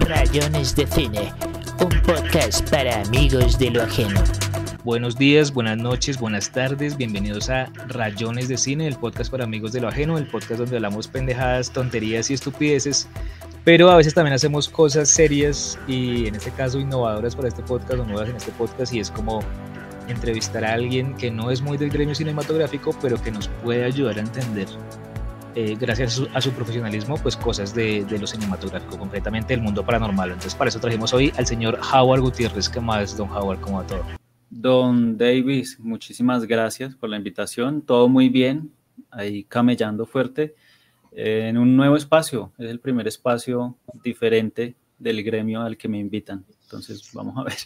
Rayones de Cine, un podcast para amigos de lo ajeno. Buenos días, buenas noches, buenas tardes, bienvenidos a Rayones de Cine, el podcast para amigos de lo ajeno, el podcast donde hablamos pendejadas, tonterías y estupideces, pero a veces también hacemos cosas serias y en este caso innovadoras para este podcast o nuevas en este podcast y es como entrevistar a alguien que no es muy del gremio cinematográfico, pero que nos puede ayudar a entender eh, gracias a su, profesionalismo, pues cosas de, de, lo cinematográfico, concretamente el mundo paranormal. Entonces, para eso trajimos hoy al señor Howard Gutiérrez. ¿Qué más, don Howard? ¿Cómo va todo? Don Davis, muchísimas gracias por la invitación. Todo muy bien, ahí camellando fuerte eh, en un nuevo espacio. Es el primer espacio diferente del gremio al que me invitan. Entonces, vamos a ver.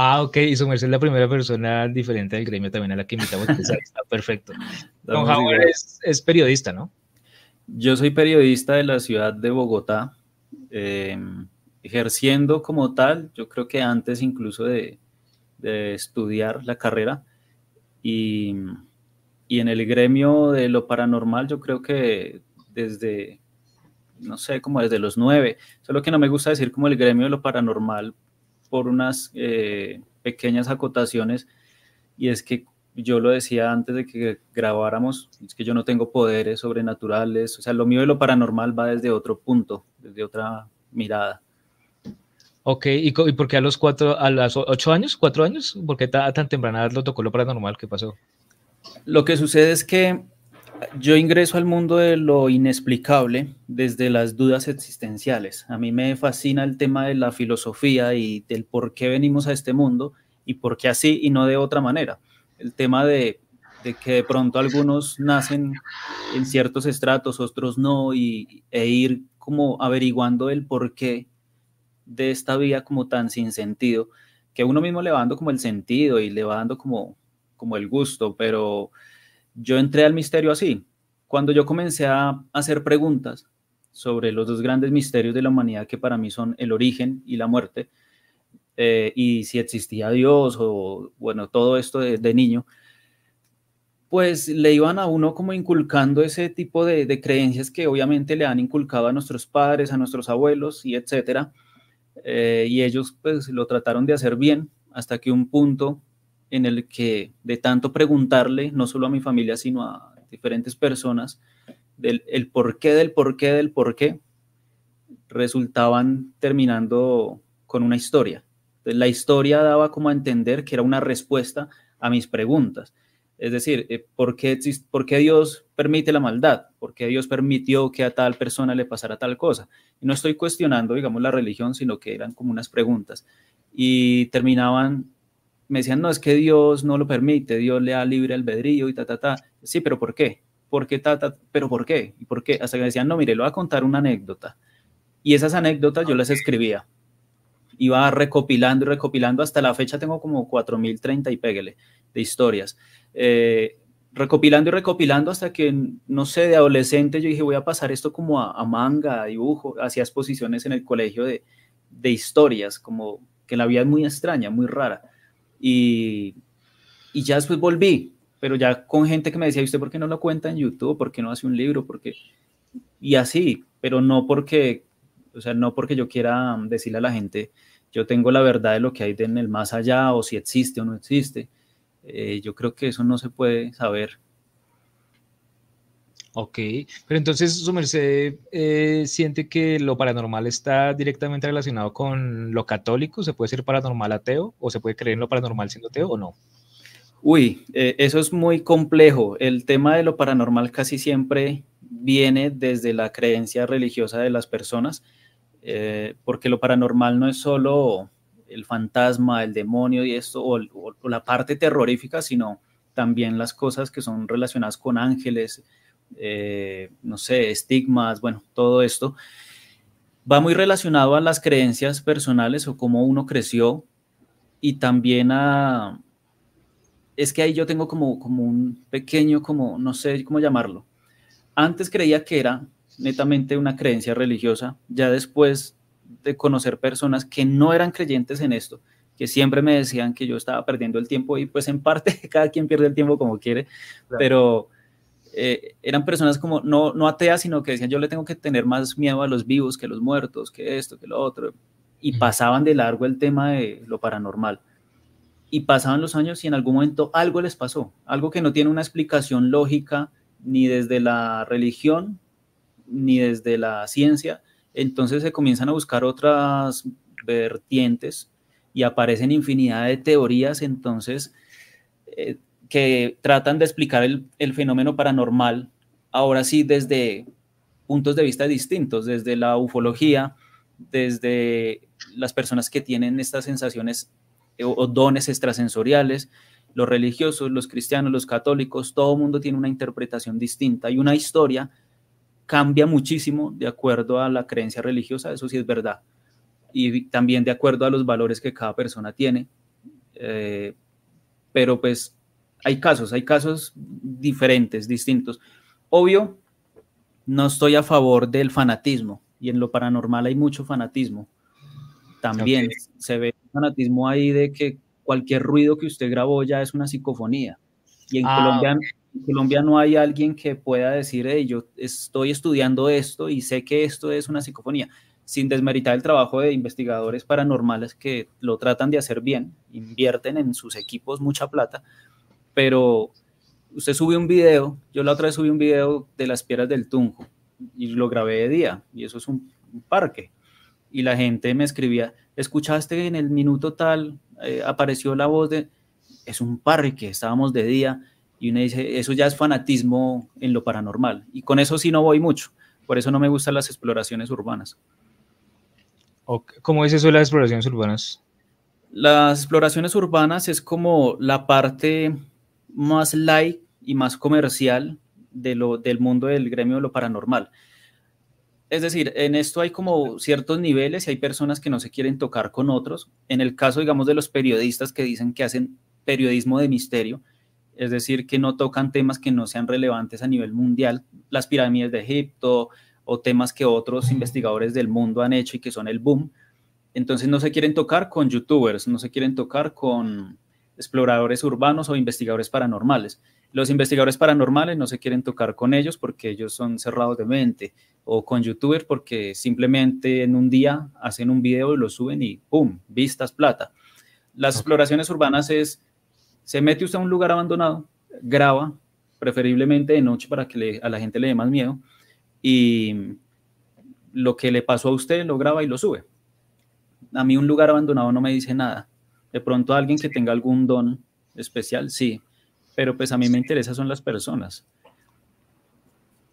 Ah, ok, y su merced es la primera persona diferente del gremio también a la que invitamos. Está perfecto. Don Howard es, periodista, ¿no? Yo soy periodista de la ciudad de Bogotá, em, ejerciendo como tal, yo creo que antes incluso de, estudiar la carrera. Y, y, en el gremio de lo paranormal, yo creo que desde, no sé, como desde los nueve. Solo que no me gusta decir como el gremio de lo paranormal por unas eh, pequeñas acotaciones y es que yo lo decía antes de que grabáramos, es que yo no tengo poderes sobrenaturales, o sea, lo mío de lo paranormal va desde otro punto, desde otra mirada. Ok, ¿y, y por qué a los cuatro, a los ocho años, cuatro años? ¿Por qué tan, tan temprana lo tocó lo paranormal? ¿Qué pasó? Lo que sucede es que yo ingreso al mundo de lo inexplicable desde las dudas existenciales. A mí me fascina el tema de la filosofía y del por qué venimos a este mundo y por qué así y no de otra manera. El tema de, que de pronto algunos nacen en ciertos estratos, otros no, y, e ir como averiguando el por qué de esta vida como tan sin sentido, que uno mismo le va dando como el sentido y le va dando como, como el gusto, pero yo entré al misterio así. Cuando yo comencé a hacer preguntas sobre los dos grandes misterios de la humanidad que para mí son el origen y la muerte, eh, y si existía Dios o bueno, todo esto de, niño, pues le iban a uno como inculcando ese tipo de, creencias que obviamente le han inculcado a nuestros padres, a nuestros abuelos y etcétera. Eh, y ellos pues lo trataron de hacer bien hasta que un punto en el que de tanto preguntarle, no solo a mi familia, sino a diferentes personas, del el porqué del porqué del porqué, resultaban terminando con una historia. La historia daba como a entender que era una respuesta a mis preguntas. Es decir, eh, ¿por qué, ¿por qué, Dios permite la maldad? ¿Por qué Dios permitió que a tal persona le pasara tal cosa? Y no estoy cuestionando, digamos, la religión, sino que eran como unas preguntas. Y terminaban me decían, no, es que Dios no lo permite, Dios le da libre albedrío y ta, ta, ta. Sí, pero ¿por qué? ¿Por qué, ta, ta? ¿Pero por qué? ¿Y por qué? Hasta que me decían, no, mire, le voy a contar una anécdota. Y esas anécdotas yo las escribía. Iba recopilando y recopilando. Hasta la fecha tengo como 4.030 y péguele de historias. Eh, recopilando y recopilando hasta que, no sé, de adolescente yo dije, voy a pasar esto como a, manga, a dibujo. Hacía exposiciones en el colegio de, de historias, como que la vida es muy extraña, muy rara. Y, y ya después volví, pero ya con gente que me decía, ¿usted por qué no lo cuenta en YouTube? ¿Por qué no hace un libro? porque Y así, pero no porque, o sea, no porque yo quiera decirle a la gente, yo tengo la verdad de lo que hay en el más allá o si existe o no existe. Eh, yo creo que eso no se puede saber Ok, pero entonces su merced eh, siente que lo paranormal está directamente relacionado con lo católico, ¿se puede ser paranormal ateo o se puede creer en lo paranormal siendo ateo o no? Uy, eh, eso es muy complejo. El tema de lo paranormal casi siempre viene desde la creencia religiosa de las personas, eh, porque lo paranormal no es solo el fantasma, el demonio y esto, o la parte terrorífica, sino también las cosas que son relacionadas con ángeles, eh, no sé, estigmas, bueno, todo esto, va muy relacionado a las creencias personales o cómo uno creció y también a... Es que ahí yo tengo como, como un pequeño, como, no sé cómo llamarlo. Antes creía que era netamente una creencia religiosa, ya después de conocer personas que no eran creyentes en esto, que siempre me decían que yo estaba perdiendo el tiempo y pues en parte cada quien pierde el tiempo como quiere, pero eh, eran personas como no, no ateas, sino que decían yo le tengo que tener más miedo a los vivos que a los muertos, que esto, que lo otro, y pasaban de largo el tema de lo paranormal. Y pasaban los años y en algún momento algo les pasó, algo que no tiene una explicación lógica ni desde la religión ni desde la ciencia. Entonces se comienzan a buscar otras vertientes y aparecen infinidad de teorías. Entonces, eh, que tratan de explicar el, fenómeno paranormal, ahora sí desde puntos de vista distintos, desde la ufología, desde las personas que tienen estas sensaciones eh, o, dones extrasensoriales, los religiosos, los cristianos, los católicos, todo el mundo tiene una interpretación distinta y una historia cambia muchísimo de acuerdo a la creencia religiosa, eso sí es verdad, y también de acuerdo a los valores que cada persona tiene. Eh, pero pues hay casos, hay casos diferentes, distintos. Obvio, no estoy a favor del fanatismo y en lo paranormal hay mucho fanatismo. También se ve fanatismo ahí de que cualquier ruido que usted grabó ya es una psicofonía. Y en, ah, Colombia, en Colombia no hay alguien que pueda decir, hey, yo estoy estudiando esto y sé que esto es una psicofonía, sin desmeritar el trabajo de investigadores paranormales que lo tratan de hacer bien, invierten en sus equipos mucha plata, pero usted sube un video, yo la otra vez subí un video de las piedras del Tunjo y lo grabé de día, y eso es un, parque. Y la gente me escribía, escuchaste en el minuto tal, eh, apareció la voz de, es un parque, estábamos de día, y uno dice, eso ya es fanatismo en lo paranormal. Y con eso sí no voy mucho, por eso no me gustan las exploraciones urbanas. ¿Cómo es eso de las exploraciones urbanas? Las exploraciones urbanas es como la parte más light y más comercial de lo, del mundo del gremio de lo paranormal. Es decir, en esto hay como ciertos niveles y hay personas que no se quieren tocar con otros. En el caso, digamos, de los periodistas que dicen que hacen periodismo de misterio, es decir, que no tocan temas que no sean relevantes a nivel mundial, las pirámides de Egipto o temas que otros investigadores del mundo han hecho y que son el boom. Entonces no se quieren tocar con youtubers, no se quieren tocar con exploradores urbanos o investigadores paranormales. Los investigadores paranormales no se quieren tocar con ellos porque ellos son cerrados de mente o con youtubers porque simplemente en un día hacen un video y lo suben y ¡pum! Vistas plata. Las exploraciones urbanas es, se mete usted a un lugar abandonado, graba, preferiblemente de noche para que a la gente le dé más miedo y lo que le pasó a usted lo graba y lo sube. A mí un lugar abandonado no me dice nada de pronto alguien que tenga algún don especial, sí, pero pues a mí me interesa son las personas.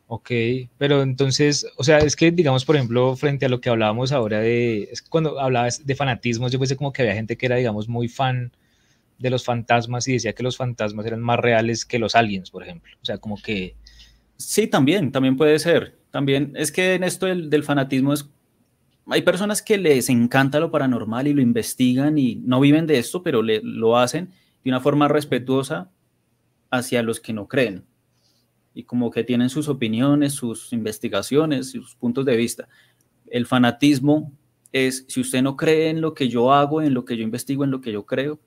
Ok, pero entonces, o sea, es que digamos, por ejemplo, frente a lo que hablábamos ahora de, es cuando hablabas de fanatismos, yo pensé como que había gente que era, digamos, muy fan de los fantasmas y decía que los fantasmas eran más reales que los aliens, por ejemplo. O sea, como que... Sí, también, también puede ser. También es que en esto del, fanatismo es hay personas que les encanta lo paranormal y lo investigan y no viven de esto, pero lo hacen de una forma respetuosa hacia los que no creen. Y como que tienen sus opiniones, sus investigaciones, sus puntos de vista. El fanatismo es, si usted no cree en lo que yo hago, en lo que yo investigo, en lo que yo creo,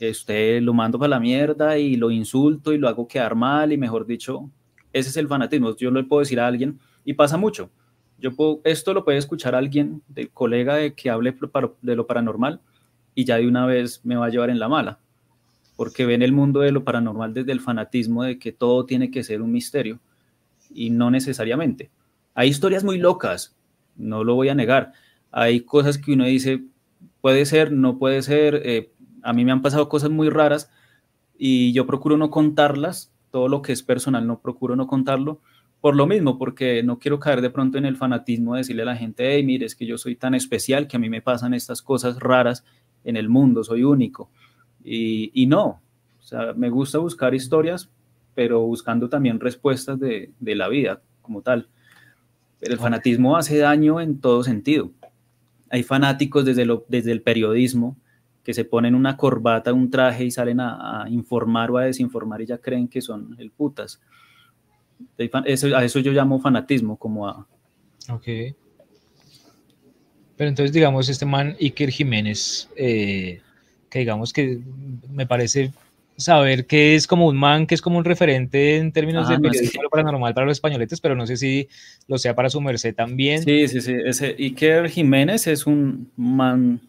usted lo mando para la mierda y lo insulto y lo hago quedar mal y mejor dicho, ese es el fanatismo. Yo le puedo decir a alguien y pasa mucho yo puedo, esto lo puede escuchar alguien, del colega de que hable de lo paranormal y ya de una vez me va a llevar en la mala, porque ven el mundo de lo paranormal desde el fanatismo de que todo tiene que ser un misterio y no necesariamente. Hay historias muy locas, no lo voy a negar. Hay cosas que uno dice, puede ser, no puede ser. Eh, a mí me han pasado cosas muy raras y yo procuro no contarlas. Todo lo que es personal no procuro no contarlo por lo mismo, porque no quiero caer de pronto en el fanatismo de decirle a la gente, hey, mire, es que yo soy tan especial que a mí me pasan estas cosas raras en el mundo, soy único. Y, no, o sea, me gusta buscar historias, pero buscando también respuestas de, la vida como tal. Pero el fanatismo hace daño en todo sentido. Hay fanáticos desde, lo, desde el periodismo que se ponen una corbata, un traje y salen a, a informar o a desinformar y ya creen que son el putas a eso yo llamo fanatismo, como a... Ok. Pero entonces, digamos, este man Iker Jiménez, eh, que digamos que me parece saber que es como un man, que es como un referente en términos de ah, periodismo paranormal para los españoletes, pero no sé si lo sea para su merced también. Sí, sí, sí. Ese Iker Jiménez es un man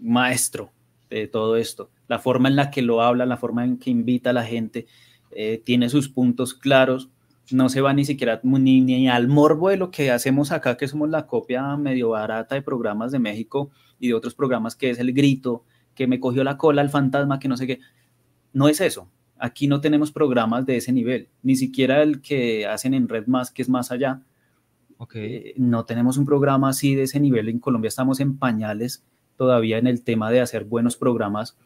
maestro de todo esto. La forma en la que lo habla, la forma en que invita a la gente, eh, tiene sus puntos claros. No se va ni siquiera ni, ni al morbo de lo que hacemos acá, que somos la copia medio barata de programas de México y de otros programas que es el grito, que me cogió la cola el fantasma, que no sé qué no es eso. Aquí no tenemos programas de ese nivel, ni siquiera el que hacen en Red Más, que es más allá. Okay. Eh, no tenemos un programa así de ese nivel. En Colombia estamos en pañales todavía en el tema de hacer buenos programas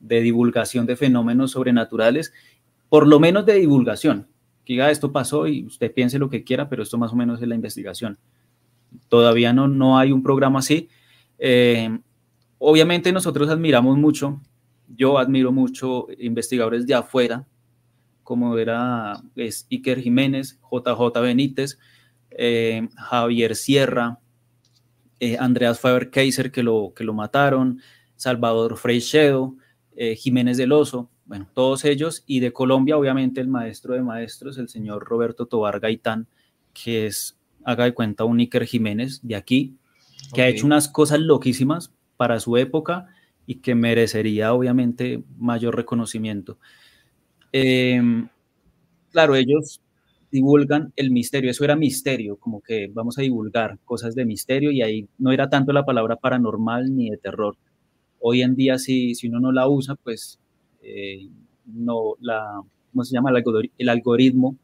de divulgación de fenómenos sobrenaturales, por lo menos de divulgación. Que diga, esto pasó y usted piense lo que quiera, pero esto más o menos es la investigación. Todavía no, no hay un programa así. Eh, obviamente nosotros admiramos mucho yo admiro mucho investigadores de afuera, como era es Iker Jiménez, JJ Benítez, eh, Javier Sierra, eh, Andreas Faber-Kaiser, que lo, que lo mataron, Salvador Freixedo, eh, Jiménez del Oso, bueno, todos ellos, y de Colombia, obviamente, el maestro de maestros, el señor Roberto Tobar Gaitán, que es, haga de cuenta, un Iker Jiménez de aquí, que ha hecho unas cosas loquísimas para su época y que merecería obviamente mayor reconocimiento. Em, claro, ellos divulgan el misterio, eso era misterio, como que vamos a divulgar cosas de misterio y ahí no era tanto la palabra paranormal ni de terror. Hoy en día si, si uno no la usa, pues eh, no la, ¿cómo se llama? El algoritmo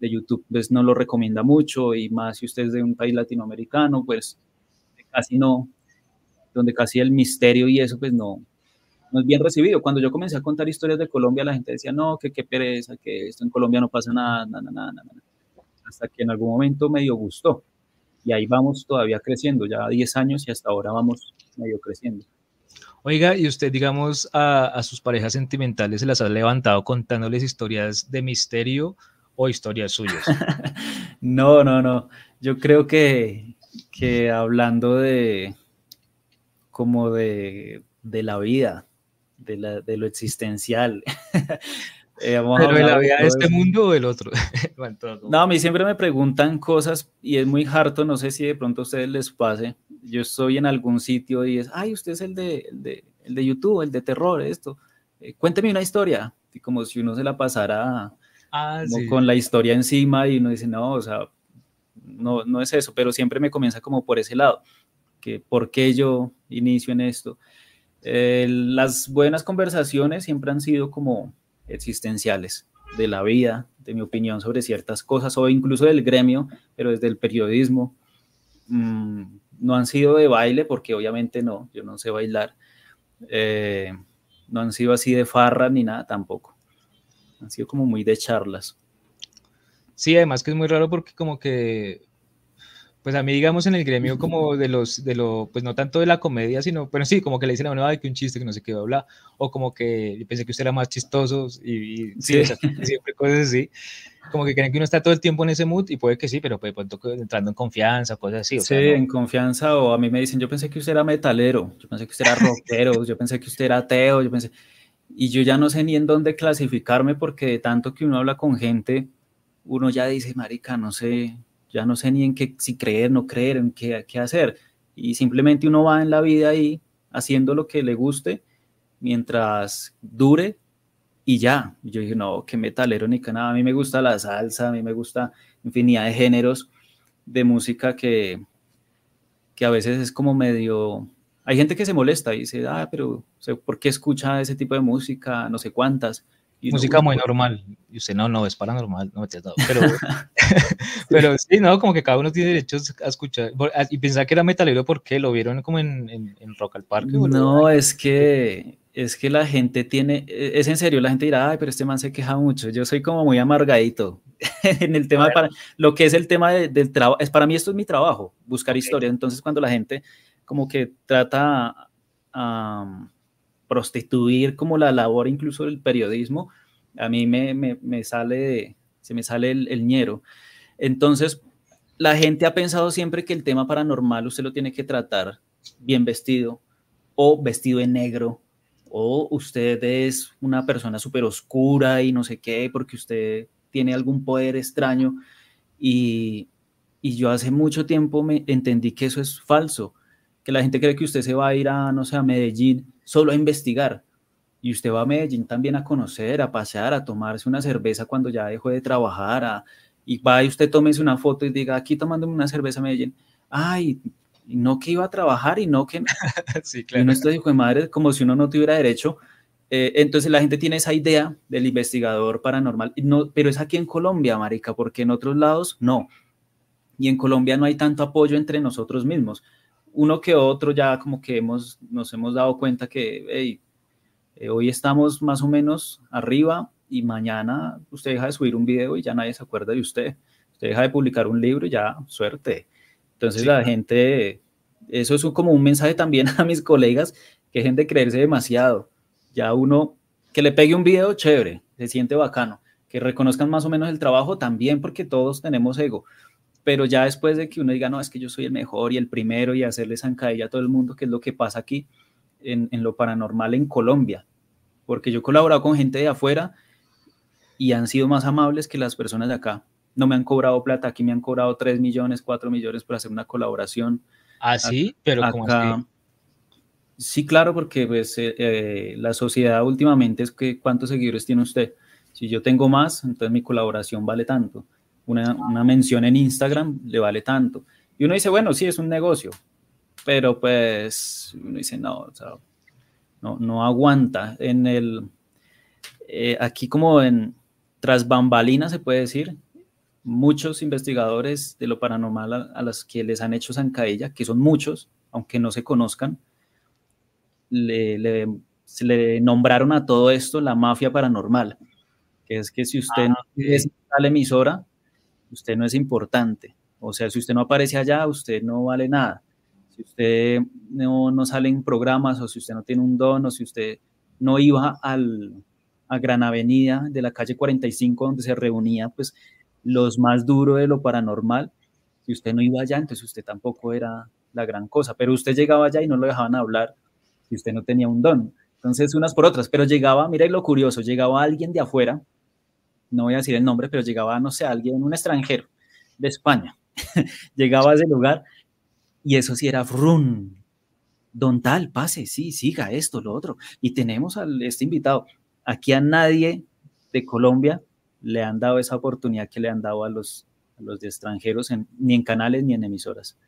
de YouTube pues no lo recomienda mucho y más si usted es de un país latinoamericano, pues casi no, donde casi el misterio y eso pues no, no es bien recibido. Cuando yo comencé a contar historias de Colombia, la gente decía, no, que qué pereza, que esto en Colombia no pasa nada, nada, nada, nada. Hasta que en algún momento medio gustó. Y ahí vamos todavía creciendo, ya 10 años y hasta ahora vamos medio creciendo. Oiga, y usted, digamos, a, a sus parejas sentimentales se las ha levantado contándoles historias de misterio o historias suyas? no, no, no. Yo creo que, que hablando de, como de, la vida, de, de, lo existencial. Eh, ¿Pero de la vida de este mundo o del otro? no, a mí siempre me preguntan cosas y es muy harto, no sé si de pronto a ustedes les pase. Yo estoy en algún sitio y es, ay, usted es el de, el de, el de YouTube, el de terror, esto. Eh, cuénteme una historia. Y como si uno se la pasara ah, con la historia encima y uno dice, no, o sea, no, no es eso, pero siempre me comienza como por ese lado que por qué yo inicio en esto. Eh, las buenas conversaciones siempre han sido como existenciales de la vida, de mi opinión sobre ciertas cosas o incluso del gremio, pero desde el periodismo. Mm, no han sido de baile porque obviamente no, yo no sé bailar. Eh, no han sido así de farra ni nada tampoco. Han sido como muy de charlas. Sí, además que es muy raro porque como que pues a mí, digamos, en el gremio como de los, de lo, pues no tanto de la comedia, sino, bueno, sí, como que le dicen a uno, ay, que un chiste, que no sé qué, habla, o como que yo pensé que usted era más chistoso, y, sí, siempre cosas así, como que creen que uno está todo el tiempo en ese mood, y puede que sí, pero pues entrando en confianza, cosas así. sí, en confianza, o a mí me dicen, yo pensé que usted era metalero, yo pensé que usted era rockero, yo pensé que usted era ateo, yo pensé, y yo ya no sé ni en dónde clasificarme, porque de tanto que uno habla con gente, uno ya dice, marica, no sé, ya no sé ni en qué, si creer, no creer, en qué, qué hacer. Y simplemente uno va en la vida ahí haciendo lo que le guste mientras dure y ya. yo dije, no, qué metalero ni nada. A mí me gusta la salsa, a mí me gusta infinidad de géneros de música que, que a veces es como medio... Hay gente que se molesta y dice, ah, pero ¿por qué escucha ese tipo de música? No sé cuántas. Música muy normal. Y usted, no, no, es paranormal, no me dado. Pero, pero sí, no, como que cada uno tiene derechos a escuchar. Y pensaba que era metalero porque lo vieron como en, en, Rock al Parque. No, es que, es que la gente tiene, e, es en serio, la gente dirá, ay, pero este man se queja mucho. Yo soy como muy amargadito en el tema, para, lo que es el tema del trabajo. Es para mí esto es mi trabajo, buscar historias. Entonces, cuando la gente como que trata a prostituir como la labor incluso del periodismo, a mí me, me, sale, se me sale el, el, ñero. Entonces, la gente ha pensado siempre que el tema paranormal usted lo tiene que tratar bien vestido o vestido en negro o usted es una persona súper oscura y no sé qué, porque usted tiene algún poder extraño. Y, y yo hace mucho tiempo me entendí que eso es falso, que la gente cree que usted se va a ir a, no sé, a Medellín solo a investigar. Y usted va a Medellín también a conocer, a pasear, a tomarse una cerveza cuando ya dejó de trabajar, a, y va y usted tómese una foto y diga, aquí tomándome una cerveza a Medellín. Ay, no que iba a trabajar y no que... sí, claro. Y no estoy hijo de madre, como si uno no tuviera derecho. Eh, entonces la gente tiene esa idea del investigador paranormal, no, pero es aquí en Colombia, marica, porque en otros lados no. Y en Colombia no hay tanto apoyo entre nosotros mismos. Uno que otro ya como que hemos, nos hemos dado cuenta que hey, eh, hoy estamos más o menos arriba y mañana usted deja de subir un video y ya nadie se acuerda de usted. Usted deja de publicar un libro y ya, suerte. Entonces la gente, eso es como un mensaje también a mis colegas, que dejen de creerse demasiado. Ya uno, que le pegue un video, chévere, se siente bacano. Que reconozcan más o menos el trabajo también, porque todos tenemos ego. Pero ya después de que uno diga, no, es que yo soy el mejor y el primero y hacerle zancadilla a todo el mundo, que es lo que pasa aquí en, en lo paranormal en Colombia. Porque yo he colaborado con gente de afuera y han sido más amables que las personas de acá. No me han cobrado plata, aquí me han cobrado 3 millones, 4 millones por hacer una colaboración. Ah, sí, pero como acá, Sí, claro, porque pues, eh, eh, la sociedad últimamente es que cuántos seguidores tiene usted. Si yo tengo más, entonces mi colaboración vale tanto. Una, una, mención en Instagram le vale tanto. Y uno dice, bueno, sí, es un negocio, pero pues uno dice, no, o sea, no, no aguanta. En el, eh, aquí como en, tras bambalinas se puede decir, muchos investigadores de lo paranormal a, los que les han hecho zancadilla, que son muchos, aunque no se conozcan, le, se le nombraron a todo esto la mafia paranormal, que es que si usted no ah, es la emisora, usted no es importante. O sea, si usted no aparece allá, usted no vale nada. Si usted no, no sale en programas, o si usted no tiene un don, o si usted no iba al, a Gran Avenida de la calle 45, donde se reunía pues los más duros de lo paranormal. Si usted no iba allá, entonces usted tampoco era la gran cosa, pero usted llegaba allá y no lo dejaban hablar si usted no tenía un don. Entonces, unas por otras, pero llegaba, mira lo curioso, llegaba alguien de afuera, no voy a decir el nombre, pero llegaba, no sé, alguien, un extranjero de España, llegaba a ese lugar y eso sí era frun, don tal, pase, sí, siga esto, lo otro. Y tenemos a este invitado. Aquí a nadie de Colombia le han dado esa oportunidad que le han dado a los, los de extranjeros, ni en canales ni en emisoras.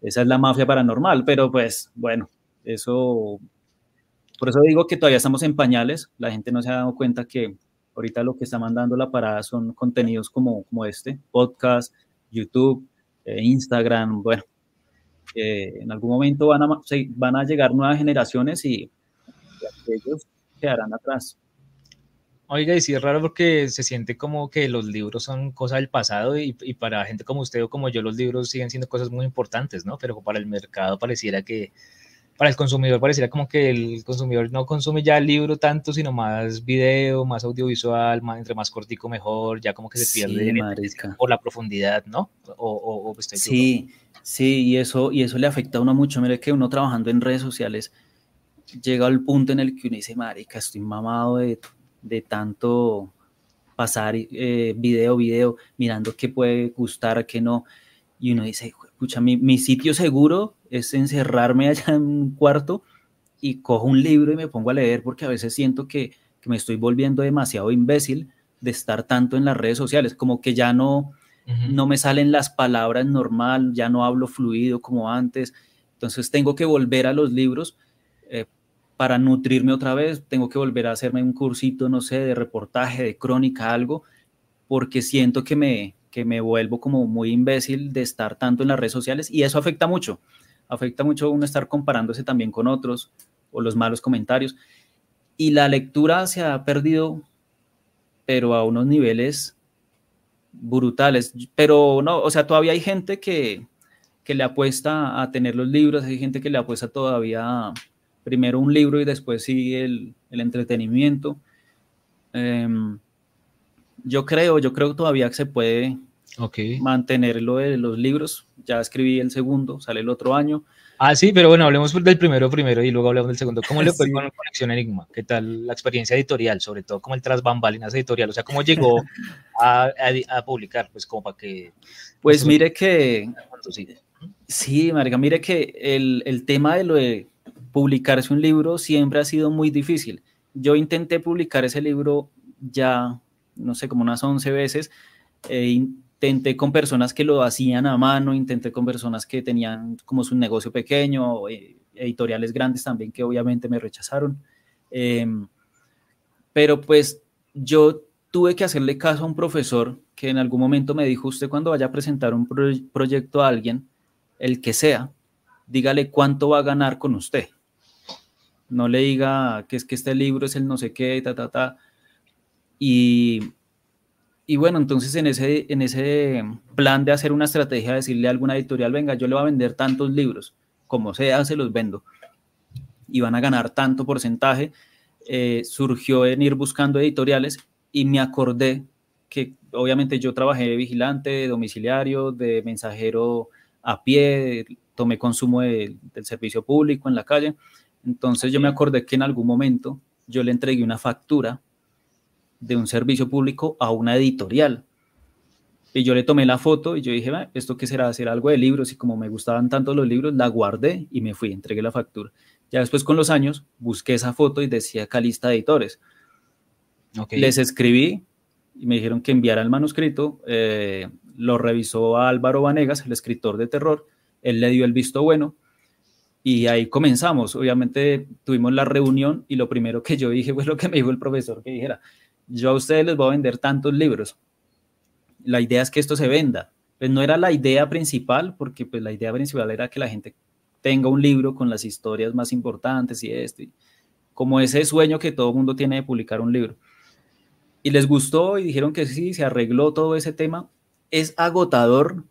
Esa es la mafia paranormal, pero pues bueno, eso, por eso digo que todavía estamos en pañales, la gente no se ha dado cuenta que ahorita lo que está mandando la parada son contenidos como, como este, podcast, YouTube, eh, Instagram, bueno, en algún momento van a, van a llegar nuevas generaciones y, y aquellos quedarán atrás. Oiga, y sí es raro porque se siente como que los libros son cosas del pasado y, y, para gente como usted o como yo los libros siguen siendo cosas muy importantes, ¿no? Pero para el mercado pareciera que, para el consumidor pareciera como que el consumidor no consume ya el libro tanto, sino más video, más audiovisual, más, entre más cortico mejor, ya como que se pierde por la profundidad, ¿no? O, o, sí, sí, y eso, y eso le afecta a uno mucho. Mire que uno trabajando en redes sociales llega al punto en el que uno dice, marica, estoy mamado de, de tanto pasar eh, video, video, mirando qué puede gustar, qué no. Y uno dice, escucha, mi, mi, sitio seguro es encerrarme allá en un cuarto y cojo un libro y me pongo a leer porque a veces siento que, que me estoy volviendo demasiado imbécil de estar tanto en las redes sociales, como que ya no, no me salen las palabras normal, ya no hablo fluido como antes. Entonces tengo que volver a los libros eh, para nutrirme otra vez, tengo que volver a hacerme un cursito, no sé, de reportaje, de crónica, algo, porque siento que me, que me vuelvo como muy imbécil de estar tanto en las redes sociales y eso afecta mucho, afecta mucho uno estar comparándose también con otros o los malos comentarios. Y la lectura se ha perdido, pero a unos niveles brutales. Pero no, o sea, todavía hay gente que, que le apuesta a tener los libros, hay gente que le apuesta todavía primero un libro y después sigue el, el entretenimiento. Em, yo creo, yo creo todavía que se puede Ok. mantenerlo de los libros. Ya escribí el segundo, sale el otro año. Ah, sí, pero bueno, hablemos del primero primero y luego hablamos del segundo. ¿Cómo le fue Sí. con Conexión Enigma? ¿Qué tal la experiencia editorial, sobre todo como el tras bambalinas editorial? O sea, ¿cómo llegó a, a- a publicar? Pues como para que... Pues Eso- mire que, Sí. marica, mire que el, el tema de lo de publicarse un libro siempre ha sido muy difícil. Yo intenté publicar ese libro ya, no sé, como unas 11 veces. eh, intenté con personas que lo hacían a mano, intenté con personas que tenían como su negocio pequeño, eh, editoriales grandes también que obviamente me rechazaron. Em, pero pues yo tuve que hacerle caso a un profesor que en algún momento me dijo, usted cuando vaya a presentar un pro- proyecto a alguien, el que sea, dígale cuánto va a ganar con usted. No le diga que es que este libro es el no sé qué, ta, ta, ta. Y, y bueno, entonces en ese, en ese plan de hacer una estrategia, decirle a alguna editorial, venga, yo le voy a vender tantos libros, como sea, se los vendo. Y van a ganar tanto porcentaje. eh, surgió en ir buscando editoriales y me acordé que obviamente yo trabajé de vigilante, de domiciliario, de mensajero a pie, tomé consumo de- del servicio público en la calle. Entonces yo me acordé que en algún momento yo le entregué una factura de un servicio público a una editorial. Y yo le tomé la foto y yo dije, "Va, ¿esto qué será? ¿Será algo de libros? Y como me gustaban tanto los libros, la guardé y me fui, entregué la factura. Ya después con los años busqué esa foto y decía Calista Editores. Ok. Les escribí y me dijeron que enviara el manuscrito. eh, lo revisó Álvaro Vanegas, el escritor de terror. Él le dio el visto bueno y ahí comenzamos. Obviamente tuvimos la reunión y lo primero que yo dije fue lo que me dijo el profesor, que dijera, yo a ustedes les voy a vender tantos libros. La idea es que esto se venda. Pues no era la idea principal, porque pues la idea principal era que la gente tenga un libro con las historias más importantes y esto. y como ese sueño que todo mundo tiene de publicar un libro y les gustó y dijeron que sí, se arregló todo ese tema, es agotador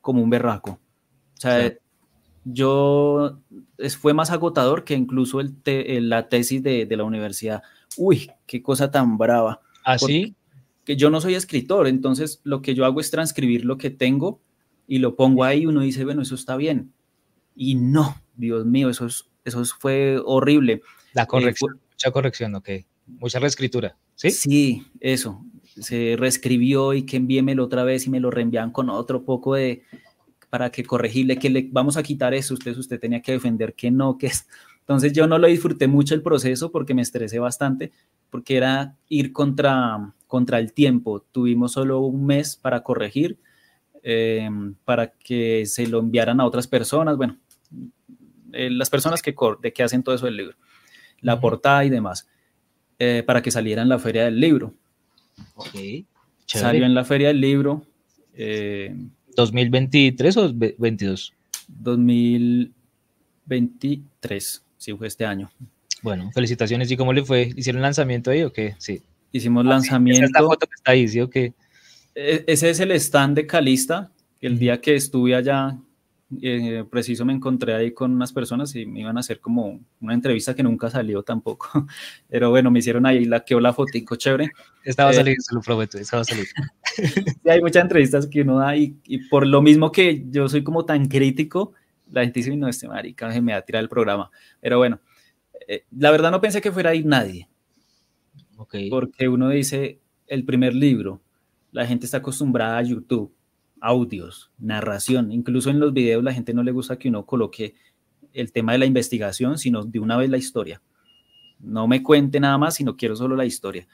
como un berraco. O sea, Sí. yo, es, fue más agotador que incluso el te- el- la tesis de, de la universidad. Uy, qué cosa tan brava. ¿Así? Que yo no soy escritor, entonces lo que yo hago es transcribir lo que tengo y lo pongo ahí y uno dice, bueno, eso está bien. Y no, Dios mío, eso, es, eso fue horrible. La corrección, mucha corrección, ok. Mucha reescritura, ¿sí? Sí, eso. Se reescribió y que envíemelo otra vez y me lo reenvían con otro poco de para que corregirle, que le vamos a quitar eso, usted, usted tenía que defender que no, que es. Entonces yo no lo disfruté mucho el proceso porque me estresé bastante, porque era ir contra, contra el tiempo. Tuvimos solo un mes para corregir, eh, para que se lo enviaran a otras personas, bueno, eh, las personas que, de que hacen todo eso del libro, la portada y demás, eh, para que saliera en la feria del libro. Ok. Salió en la feria del libro eh, 2023 o ve- 22? 2023, sí fue este año. Bueno, felicitaciones. ¿Y cómo le fue? ¿Hicieron lanzamiento ahí o qué? Sí. Hicimos Esa es la lanzamiento. foto que está ahí, ¿sí o qué? E- Ese es el stand de Calista. El día que estuve allá, eh, preciso me encontré ahí con unas personas y me iban a hacer como una entrevista que nunca salió tampoco. Pero bueno, me hicieron ahí la quedó la fotico chévere. Estaba a Eh, salir, se lo prometo, estaba salir. Sí, hay muchas entrevistas que uno da y, y por lo mismo que yo soy como tan crítico, la gente dice, no, este marica se me va a tirar el programa. Pero bueno, eh, la verdad no pensé que fuera a ir nadie. Ok. porque uno dice el primer libro, la gente está acostumbrada a YouTube, audios, narración, incluso en los videos la gente no le gusta que uno coloque el tema de la investigación, sino de una vez la historia. No me cuente nada más, sino quiero solo la historia.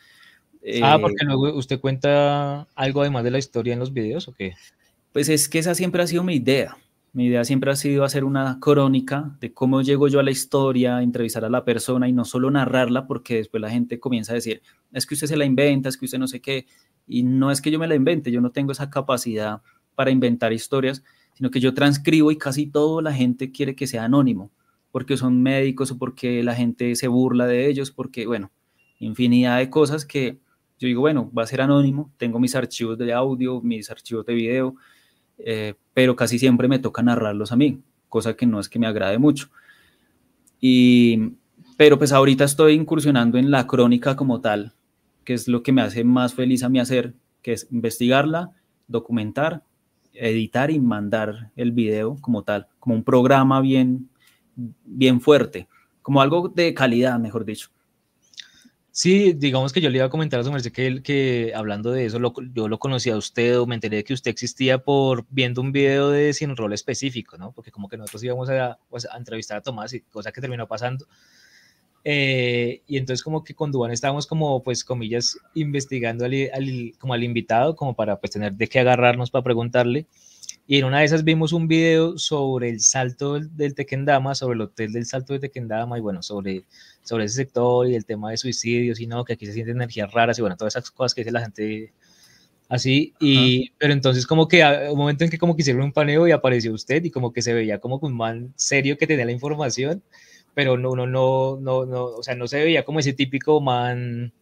Ah, Eh, porque luego usted cuenta algo además de la historia en los videos o qué? Pues es que esa siempre ha sido mi idea. Mi idea siempre ha sido hacer una crónica de cómo llego yo a la historia, entrevistar a la persona y no solo narrarla, porque después la gente comienza a decir, es que usted se la inventa, es que usted no sé qué. Y no es que yo me la invente, yo no tengo esa capacidad para inventar historias, sino que yo transcribo y casi todo la gente quiere que sea anónimo, porque son médicos o porque la gente se burla de ellos, porque, bueno, infinidad de cosas que yo digo, bueno, va a ser anónimo, tengo mis archivos de audio, mis archivos de video, eh, pero casi siempre me toca narrarlos a mí, cosa que no es que me agrade mucho. Y, pero pues ahorita estoy incursionando en la crónica como tal, que es lo que me hace más feliz a mí hacer, que es investigarla, documentar, editar y mandar el video como tal, como un programa bien, bien fuerte, como algo de calidad, mejor dicho. Sí, digamos que yo le iba a comentar a su merced que, que hablando de eso, yo lo conocí a usted o me enteré de que usted existía por viendo un video de Sin Rol específico, ¿no? Porque como que nosotros íbamos a, a entrevistar a Tomás y cosa que terminó pasando. Eh, y entonces como que con Duan estábamos como, pues, comillas, investigando al, como al invitado, como para pues tener de qué agarrarnos para preguntarle. Y en una de esas vimos un video sobre el salto del, del Tequendama, sobre el hotel del salto de Tequendama y bueno, sobre, sobre ese sector y el tema de suicidios y no, que aquí se sienten energías raras y bueno, todas esas cosas que dice la gente así. Y, pero entonces como que un momento en que como que hicieron un paneo y apareció usted y como que se veía como un man serio que tenía la información, pero no, no, no, no, no, o sea, no se veía como ese típico man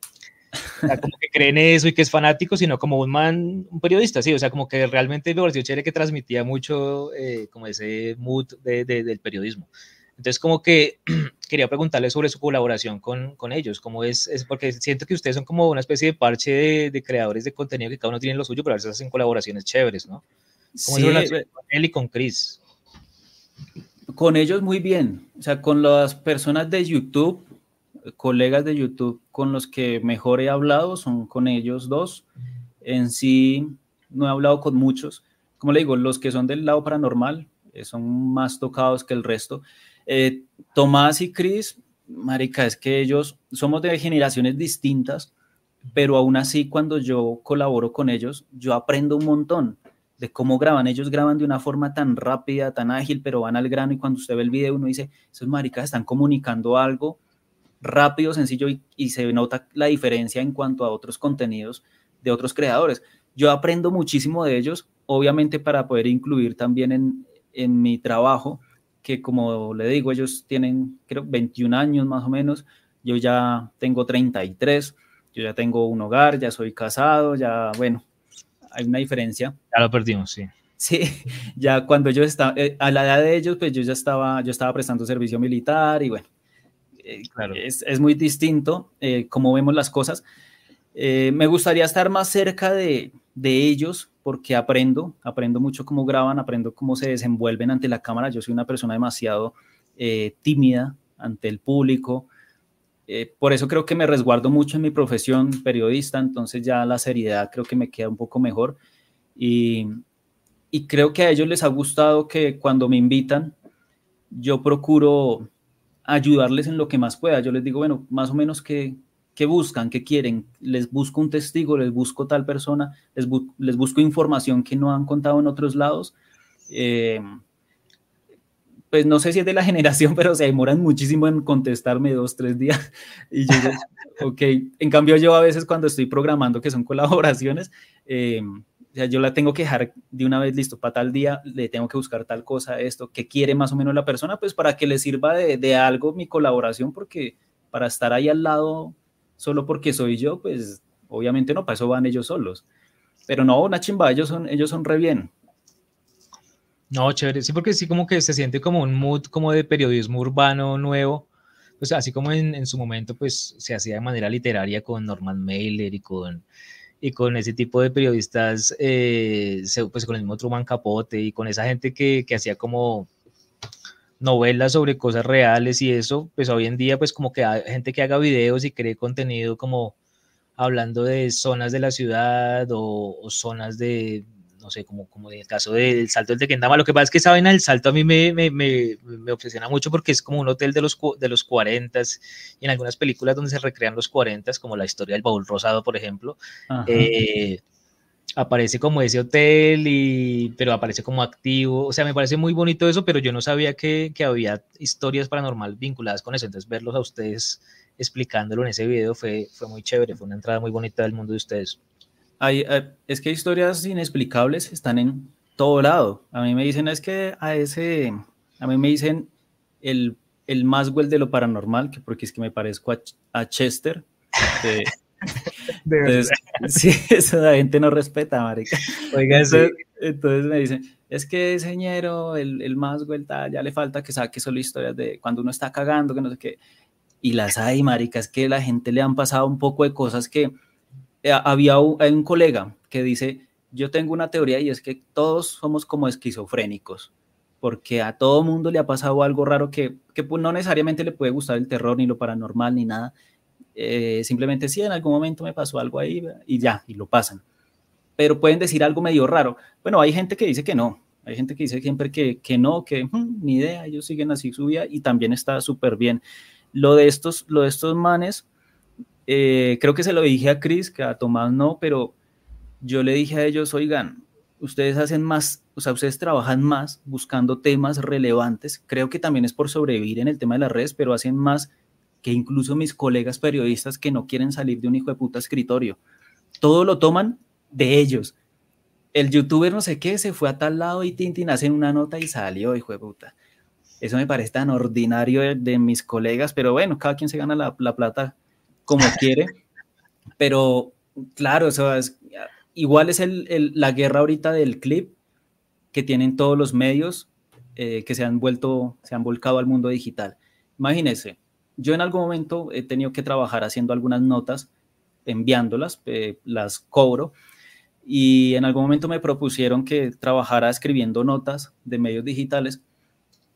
como que creen eso y que es fanático, sino como un man, un periodista, sí, o sea, como que realmente me pareció chévere que transmitía mucho eh, como ese mood de, del periodismo. Entonces, como que quería preguntarle sobre su colaboración con, con ellos, cómo es, es, porque siento que ustedes son como una especie de parche de, creadores de contenido que cada uno tiene lo suyo, pero a veces hacen colaboraciones chéveres, ¿no? ¿Cómo sí. es con él y con Chris? Con ellos muy bien, o sea, con las personas de YouTube colegas de YouTube con los que mejor he hablado son con ellos dos. En sí, no he hablado con muchos. Como le digo, los que son del lado paranormal eh, son más tocados que el resto. Eh, Tomás y Chris, marica, es que ellos somos de generaciones distintas, pero aún así cuando yo colaboro con ellos, yo aprendo un montón de cómo graban. Ellos graban de una forma tan rápida, tan ágil, pero van al grano y cuando usted ve el video uno dice, esos maricas están comunicando algo rápido, sencillo y, se nota la diferencia en cuanto a otros contenidos de otros creadores. Yo aprendo muchísimo de ellos, obviamente para poder incluir también en, en mi trabajo, que como le digo, ellos tienen, creo, 21 años más o menos, yo ya tengo 33, yo ya tengo un hogar, ya soy casado, ya, bueno, hay una diferencia. Ya lo perdimos, sí. Sí, ya cuando yo estaba, eh, a la edad de ellos, pues yo ya estaba, yo estaba prestando servicio militar y bueno, eh, claro. es, es, muy distinto eh, como vemos las cosas. Eh, me gustaría estar más cerca de, de, ellos porque aprendo, aprendo mucho cómo graban, aprendo cómo se desenvuelven ante la cámara. Yo soy una persona demasiado eh, tímida ante el público. Por eso creo que me resguardo mucho en mi profesión periodista, entonces ya la seriedad creo que me queda un poco mejor. Y, y creo que a ellos les ha gustado que cuando me invitan, yo procuro ayudarles en lo que más pueda. Yo les digo, bueno, más o menos qué, qué buscan, qué quieren. Les busco un testigo, les busco tal persona, les, bu les busco información que no han contado en otros lados. Eh, pues no sé si es de la generación, pero se demoran muchísimo en contestarme dos, tres días. Y yo, ok, en cambio yo a veces cuando estoy programando, que son colaboraciones, eh, o sea, yo la tengo que dejar de una vez listo para tal día, le tengo que buscar tal cosa, esto, que quiere más o menos la persona, pues para que le sirva de, de, algo mi colaboración, porque para estar ahí al lado solo porque soy yo, pues obviamente no, para eso van ellos solos. Pero no, una chimba, ellos son, ellos son re bien. No, chévere, sí, porque sí como que se siente como un mood como de periodismo urbano nuevo, pues así como en, en su momento pues se hacía de manera literaria con Norman Mailer y con y con ese tipo de periodistas, eh, pues con el mismo Truman Capote y con esa gente que, que hacía como novelas sobre cosas reales y eso, pues hoy en día pues como que hay gente que haga videos y cree contenido como hablando de zonas de la ciudad o, o zonas de, no sé, como, como en el caso del Salto del Tequendama. Lo que pasa es que esa vaina del Salto a mí me, me, me, me, obsesiona mucho porque es como un hotel de los, de los 40 y en algunas películas donde se recrean los 40 como la historia del Baúl Rosado, por ejemplo. Eh, aparece como ese hotel, y, pero aparece como activo. O sea, me parece muy bonito eso, pero yo no sabía que, que había historias paranormal vinculadas con eso. Entonces, verlos a ustedes explicándolo en ese video fue, fue muy chévere, fue una entrada muy bonita del mundo de ustedes. Hay, eh, es que historias inexplicables están en todo lado. A mí me dicen, es que a ese, a mí me dicen el, el Maswell de lo paranormal, que porque es que me parezco a, a Chester. De, de entonces, sí, eso la gente no respeta, marica. Oiga, entonces, sí. entonces me dicen, es que señero, el, el Maswell, ya le falta que saque solo historias de cuando uno está cagando, que no sé qué. Y las hay, marica, es que la gente le han pasado un poco de cosas que había un, hay un colega que dice yo tengo una teoría y es que todos somos como esquizofrénicos, porque a todo mundo le ha pasado algo raro que, que pues, no necesariamente le puede gustar el terror ni lo paranormal ni nada. Eh, simplemente sí, en algún momento me pasó algo ahí y ya, y lo pasan. Pero pueden decir algo medio raro. Bueno, hay gente que dice que no, hay gente que dice siempre que, que no, que hmm, ni idea, ellos siguen así su vida y también está súper bien. Lo de estos, lo de estos manes, eh, creo que se lo dije a Chris, que a Tomás no, pero yo le dije a ellos, oigan, ustedes hacen más, o sea, ustedes trabajan más buscando temas relevantes. Creo que también es por sobrevivir en el tema de las redes, pero hacen más que incluso mis colegas periodistas que no quieren salir de un hijo de puta escritorio. Todo lo toman de ellos. El youtuber no sé qué se fue a tal lado y Tintin hacen una nota y salió, hijo de puta. Eso me parece tan ordinario de, mis colegas, pero bueno, cada quien se gana la, plata como quiere. Pero claro, eso es, igual es el, la guerra ahorita del clip que tienen todos los medios eh, que se han vuelto, se han volcado al mundo digital. Imagínense, yo en algún momento he tenido que trabajar haciendo algunas notas, enviándolas, eh, las cobro, y en algún momento me propusieron que trabajara escribiendo notas de medios digitales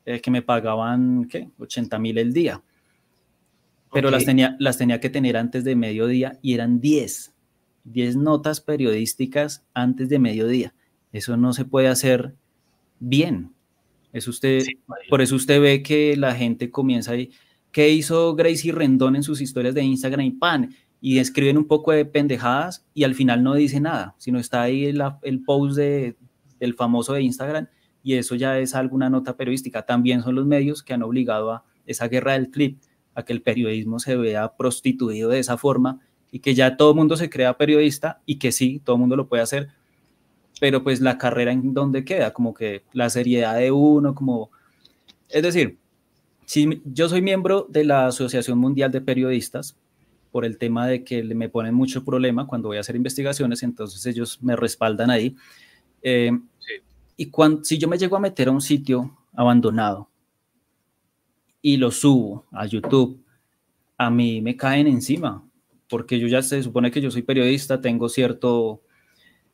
eh, que me pagaban, ¿qué? 80 mil el día. Pero las, tenía, las tenía que tener antes de mediodía y eran 10. 10 notas periodísticas antes de mediodía. Eso no se puede hacer bien. Es usted, por eso usted ve que la gente comienza ahí. ¿Qué hizo Gracie Rendón en sus historias de Instagram y pan? Y escriben un poco de pendejadas y al final no dice nada, sino está ahí el, el post de, del famoso de Instagram y eso ya es alguna nota periodística. También son los medios que han obligado a esa guerra del clip, a que el periodismo se vea prostituido de esa forma y que ya todo el mundo se crea periodista y que sí, todo el mundo lo puede hacer, pero pues la carrera en donde queda, como que la seriedad de uno, como... Es decir, si yo soy miembro de la Asociación Mundial de Periodistas, por el tema de que me ponen mucho problema cuando voy a hacer investigaciones, entonces ellos me respaldan ahí. Eh, y cuando, si yo me llego a meter a un sitio abandonado y lo subo a YouTube, a mí me caen encima, porque yo ya se supone que yo soy periodista, tengo cierto, o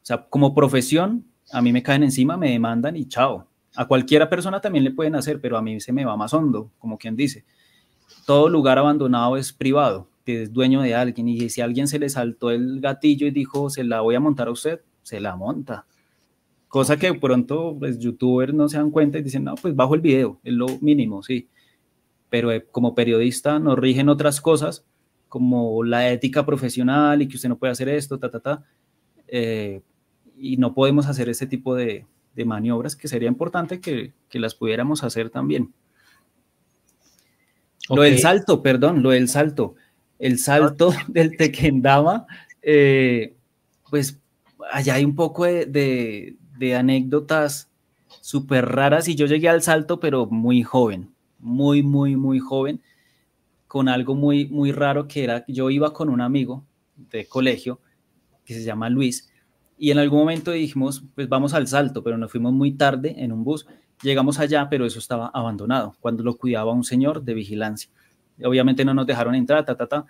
sea, como profesión, a mí me caen encima, me demandan y chao. A cualquiera persona también le pueden hacer, pero a mí se me va más hondo, como quien dice. Todo lugar abandonado es privado, que es dueño de alguien, y si a alguien se le saltó el gatillo y dijo, se la voy a montar a usted, se la monta Cosa que pronto los pues, youtubers no se dan cuenta y dicen, no, pues bajo el video, es lo mínimo, sí. Pero eh, como periodista nos rigen otras cosas, como la ética profesional y que usted no puede hacer esto, ta, ta, ta. Eh, y no podemos hacer ese tipo de, de maniobras que sería importante que, que, las pudiéramos hacer también. Lo del salto, perdón, lo del salto. El salto del Tequendama, eh, pues allá hay un poco de, de anécdotas súper raras y yo llegué al salto, pero muy joven, muy, muy, muy joven, con algo muy, muy raro que era, yo iba con un amigo de colegio que se llama Luis y en algún momento dijimos, pues vamos al salto, pero nos fuimos muy tarde en un bus, llegamos allá, pero eso estaba abandonado, cuando lo cuidaba un señor de vigilancia. Obviamente no nos dejaron entrar, ta, ta, ta.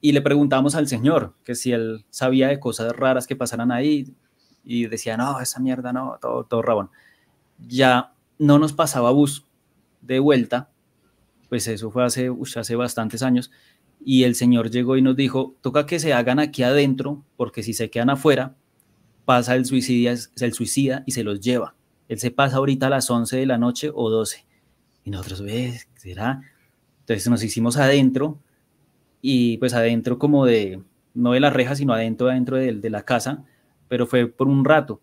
Y le preguntamos al señor que si él sabía de cosas raras que pasaran ahí, y decía, no, esa mierda no, todo, todo rabón. Ya no nos pasaba bus de vuelta, pues eso fue hace, hace bastantes años, y el señor llegó y nos dijo, toca que se hagan aquí adentro, porque si se quedan afuera, pasa el suicida, el suicida y se los lleva. Él se pasa ahorita a las 11 de la noche o 12. Y nosotros, ¿ves? ¿Será? Entonces nos hicimos adentro y pues adentro como de, no de la reja, sino adentro, adentro de, de la casa pero fue por un rato.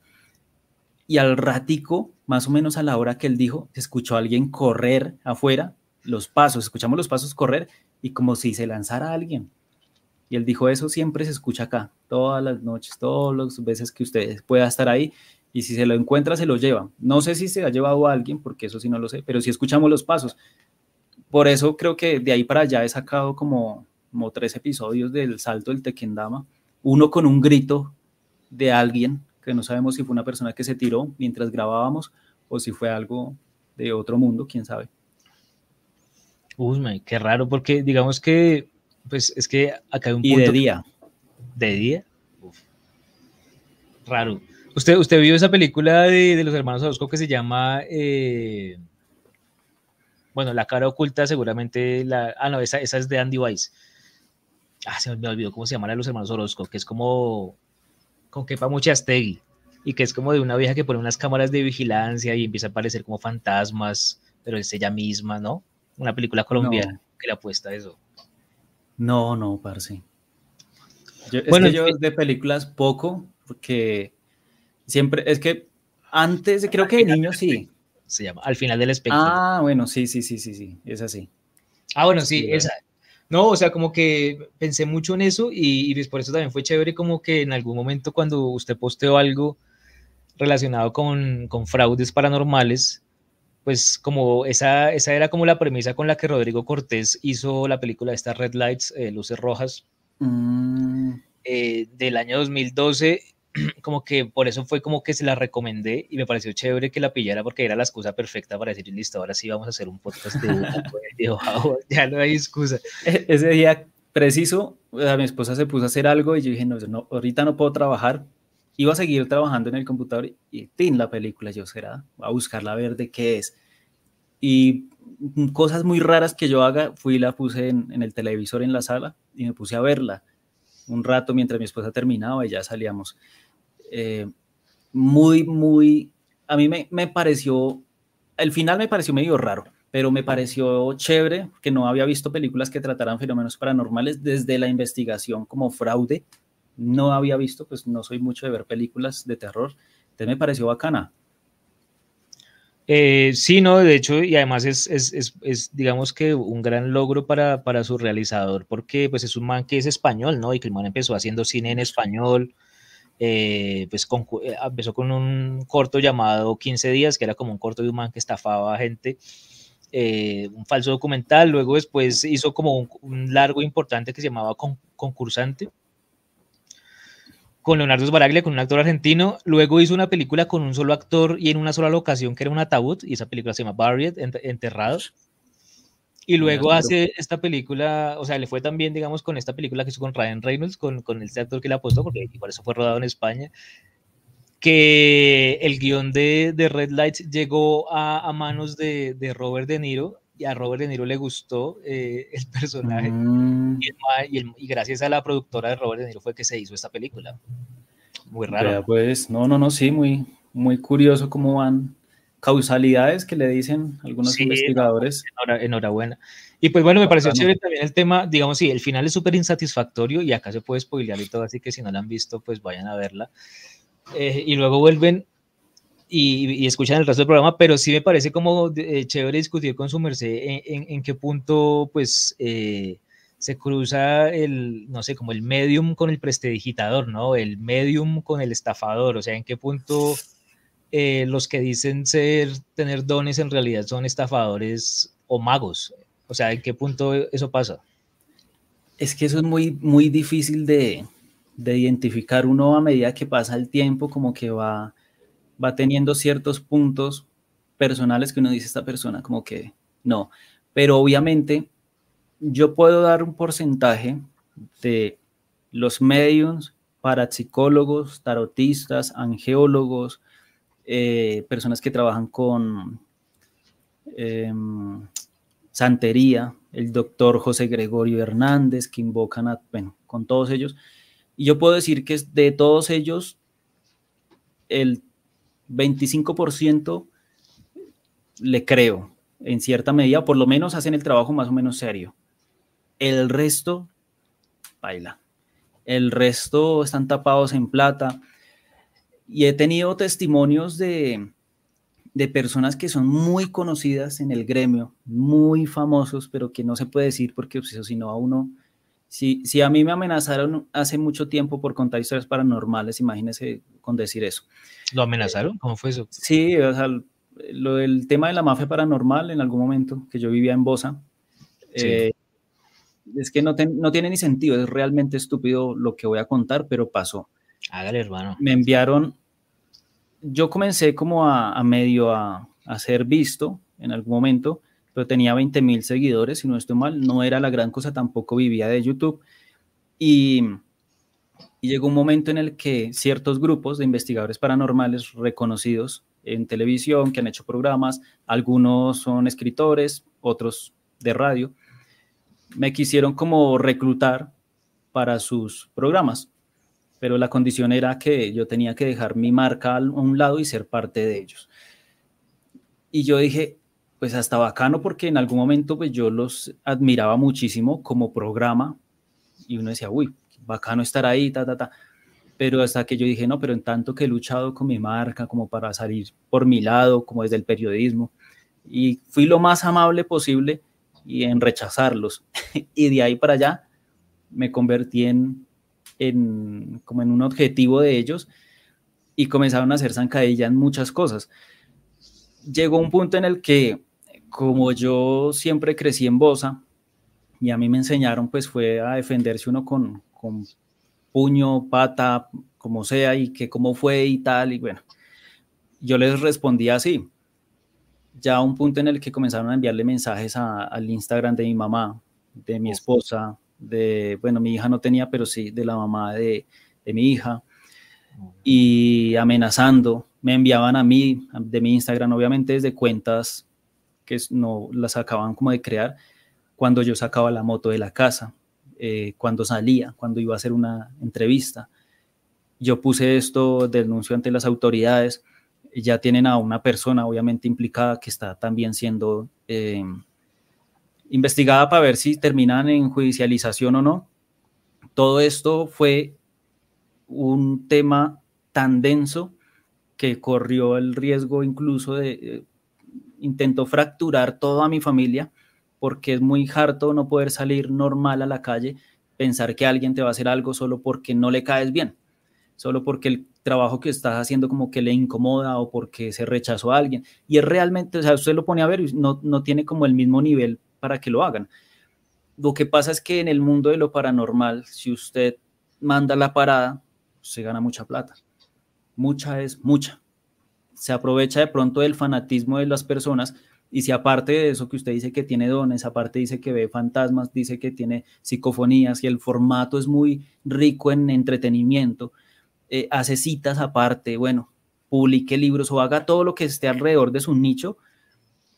Y al ratico, más o menos a la hora que él dijo, escuchó a alguien correr afuera, los pasos, escuchamos los pasos correr y como si se lanzara alguien. Y él dijo, eso siempre se escucha acá, todas las noches, todas las veces que usted pueda estar ahí. Y si se lo encuentra, se lo lleva. No sé si se ha llevado a alguien, porque eso sí no lo sé, pero sí escuchamos los pasos. Por eso creo que de ahí para allá he sacado como, como tres episodios del salto del Tequendama. Uno con un grito de alguien, que no sabemos si fue una persona que se tiró mientras grabábamos o si fue algo de otro mundo, quién sabe. Uy, qué raro, porque digamos que, pues es que acá hay un punto. Y de día. ¿De día? Raro. ¿Usted, usted vio esa película de, los hermanos Orozco que se llama... Eh, bueno, La cara oculta seguramente... La, ah, no, esa, esa es de Andy Weiss. Ah, se me olvidó cómo se llama la de los hermanos Orozco, que es como... Con Kepa Muchastegui. Y que es como de una vieja que pone unas cámaras de vigilancia y empieza a aparecer como fantasmas, pero es ella misma, ¿no? Una película colombiana que le apuesta a eso. No, no, parce. bueno, es que yo de películas poco, porque Siempre, es que antes, creo que de niño sí. Se llama, al final del espectro. Ah, bueno, sí, sí, sí, sí, sí, es así. Ah, bueno, sí, esa. No, o sea, como que pensé mucho en eso y, y por eso también fue chévere como que en algún momento cuando usted posteó algo relacionado con, con fraudes paranormales, pues como esa, esa era como la premisa con la que Rodrigo Cortés hizo la película de estas Red Lights, eh, Luces Rojas, mm. eh, del año 2012 como que por eso fue como que se la recomendé y me pareció chévere que la pillara porque era la excusa perfecta para decir, listo, ahora sí vamos a hacer un podcast de, de ya no hay excusa. E-, ese día preciso, mi esposa se puso a hacer algo y yo dije, no, no, ahorita no puedo trabajar, iba a seguir trabajando en el computador y tin la película, yo será, a buscarla a ver de qué es. Y cosas muy raras que yo haga, fui y la puse en, en el televisor en la sala y me puse a verla un rato mientras mi esposa terminaba y ya salíamos. Eh, muy, muy, a mí me, me, pareció, el final me pareció medio raro, pero me pareció chévere que no había visto películas que trataran fenómenos paranormales desde la investigación como fraude. No había visto, pues no soy mucho de ver películas de terror, entonces me pareció bacana. Eh, sí, no, de hecho, y además es, es, es, es, digamos que un gran logro para, para, su realizador, porque pues es un man que es español, ¿no? Y que el man empezó haciendo cine en español, eh, pues eh, empezó con un corto llamado 15 días, que era como un corto de un man que estafaba a gente, un falso documental, luego después hizo como un, largo importante que se llamaba Concursante, con Leonardo Sbaraglia, con un actor argentino. Luego hizo una película con un solo actor y en una sola locación, que era un ataúd, y esa película se llama Buried, Enterrados. Y luego hace esta película, o sea, le fue también, digamos, con esta película que hizo con Ryan Reynolds, con, con este actor que le apostó, porque igual eso fue rodado en España, que el guion de, de Red Lights llegó a, a manos de, de Robert De Niro y a Robert De Niro le gustó eh, el personaje mm. y, gracias a la productora de Robert De Niro fue que se hizo esta película. Muy raro. pues no, no, no, sí, muy, muy curioso cómo van causalidades que le dicen algunos investigadores. enhorabuena. Y pues bueno, me pareció chévere también el tema, digamos, sí, el final es súper insatisfactorio y acá se puede spoilear y todo, así que si no la han visto, pues vayan a verla. Eh, y luego vuelven y, escuchan el resto del programa, pero sí me parece como eh, chévere discutir con su merced en, qué punto pues eh, se cruza el, no sé, como el medium con el prestidigitador, ¿no? El medium con el estafador, o sea, en qué punto eh, los que dicen ser, tener dones en realidad son estafadores o magos, o sea, en qué punto eso pasa. Es que eso es muy, muy difícil de, de identificar. Uno a medida que pasa el tiempo, como que va va teniendo ciertos puntos personales que uno dice esta persona como que no, pero obviamente yo puedo dar un porcentaje de los mediums, parapsicólogos, tarotistas, angeólogos, eh, personas que trabajan con em, santería, el doctor José Gregorio Hernández, que invocan a, bueno, con todos ellos. Y yo puedo decir que de todos ellos, el 25% le creo, en cierta medida, por lo menos hacen el trabajo más o menos serio. El resto, baila. El resto están tapados en plata. Y he tenido testimonios de, de personas que son muy conocidas en el gremio, muy famosos, pero que no se puede decir porque pues, eso si no a uno, si, si a mí me amenazaron hace mucho tiempo por contar historias paranormales, imagínese con decir eso. ¿Lo amenazaron? ¿Cómo fue eso? Sí, o sea, lo del tema de la mafia paranormal en algún momento, que yo vivía en Bosa, eh, es que no, no tiene ni sentido, es realmente estúpido lo que voy a contar, pero pasó. Hágale, hermano. Me enviaron, yo comencé como a, medio a, a, ser visto en algún momento, pero tenía 20 mil seguidores, si no estoy mal, no era la gran cosa, tampoco vivía de YouTube. Y Y llegó un momento en el que ciertos grupos de investigadores paranormales reconocidos en televisión, que han hecho programas, algunos son escritores, otros de radio, me quisieron como reclutar para sus programas, pero la condición era que yo tenía que dejar mi marca a un lado y ser parte de ellos. Y yo dije, pues hasta bacano porque en algún momento pues yo los admiraba muchísimo como programa y uno decía, uy, bacano estar ahí, ta, ta, ta. Pero hasta que yo dije, no, pero en tanto que he luchado con mi marca como para salir por mi lado, como desde el periodismo, y fui lo más amable posible y en rechazarlos. y de ahí para allá me convertí en, en, como en un objetivo de ellos y comenzaron a hacer zancadilla en muchas cosas. Llegó un punto en el que, como yo siempre crecí en Bosa, y a mí me enseñaron, pues fue a defenderse uno con, con puño, pata, como sea, y que cómo fue y tal, y bueno, yo les respondí así. Ya un punto en el que comenzaron a enviarle mensajes al Instagram de mi mamá, de mi esposa, de, bueno, mi hija no tenía, pero sí, de la mamá de, de mi hija, y amenazando, me enviaban a mí, de mi Instagram, obviamente desde cuentas que no las acaban como de crear, cuando yo sacaba la moto de la casa, eh, cuando salía, cuando iba a hacer una entrevista. Yo puse esto, denuncio ante las autoridades, ya tienen a una persona obviamente implicada que está también siendo eh, investigada para ver si terminan en judicialización o no. Todo esto fue un tema tan denso que corrió el riesgo incluso de, eh, intentó fracturar toda mi familia porque es muy harto no poder salir normal a la calle, pensar que alguien te va a hacer algo solo porque no le caes bien, solo porque el trabajo que estás haciendo como que le incomoda o porque se rechazó a alguien. Y es realmente, o sea, usted lo pone a ver y no, no tiene como el mismo nivel para que lo hagan. Lo que pasa es que en el mundo de lo paranormal, si usted manda la parada, se gana mucha plata. Mucha es mucha. Se aprovecha de pronto del fanatismo de las personas y si aparte de eso que usted dice que tiene dones, aparte dice que ve fantasmas, dice que tiene psicofonías y el formato es muy rico en entretenimiento, eh, hace citas aparte, bueno, publique libros o haga todo lo que esté alrededor de su nicho,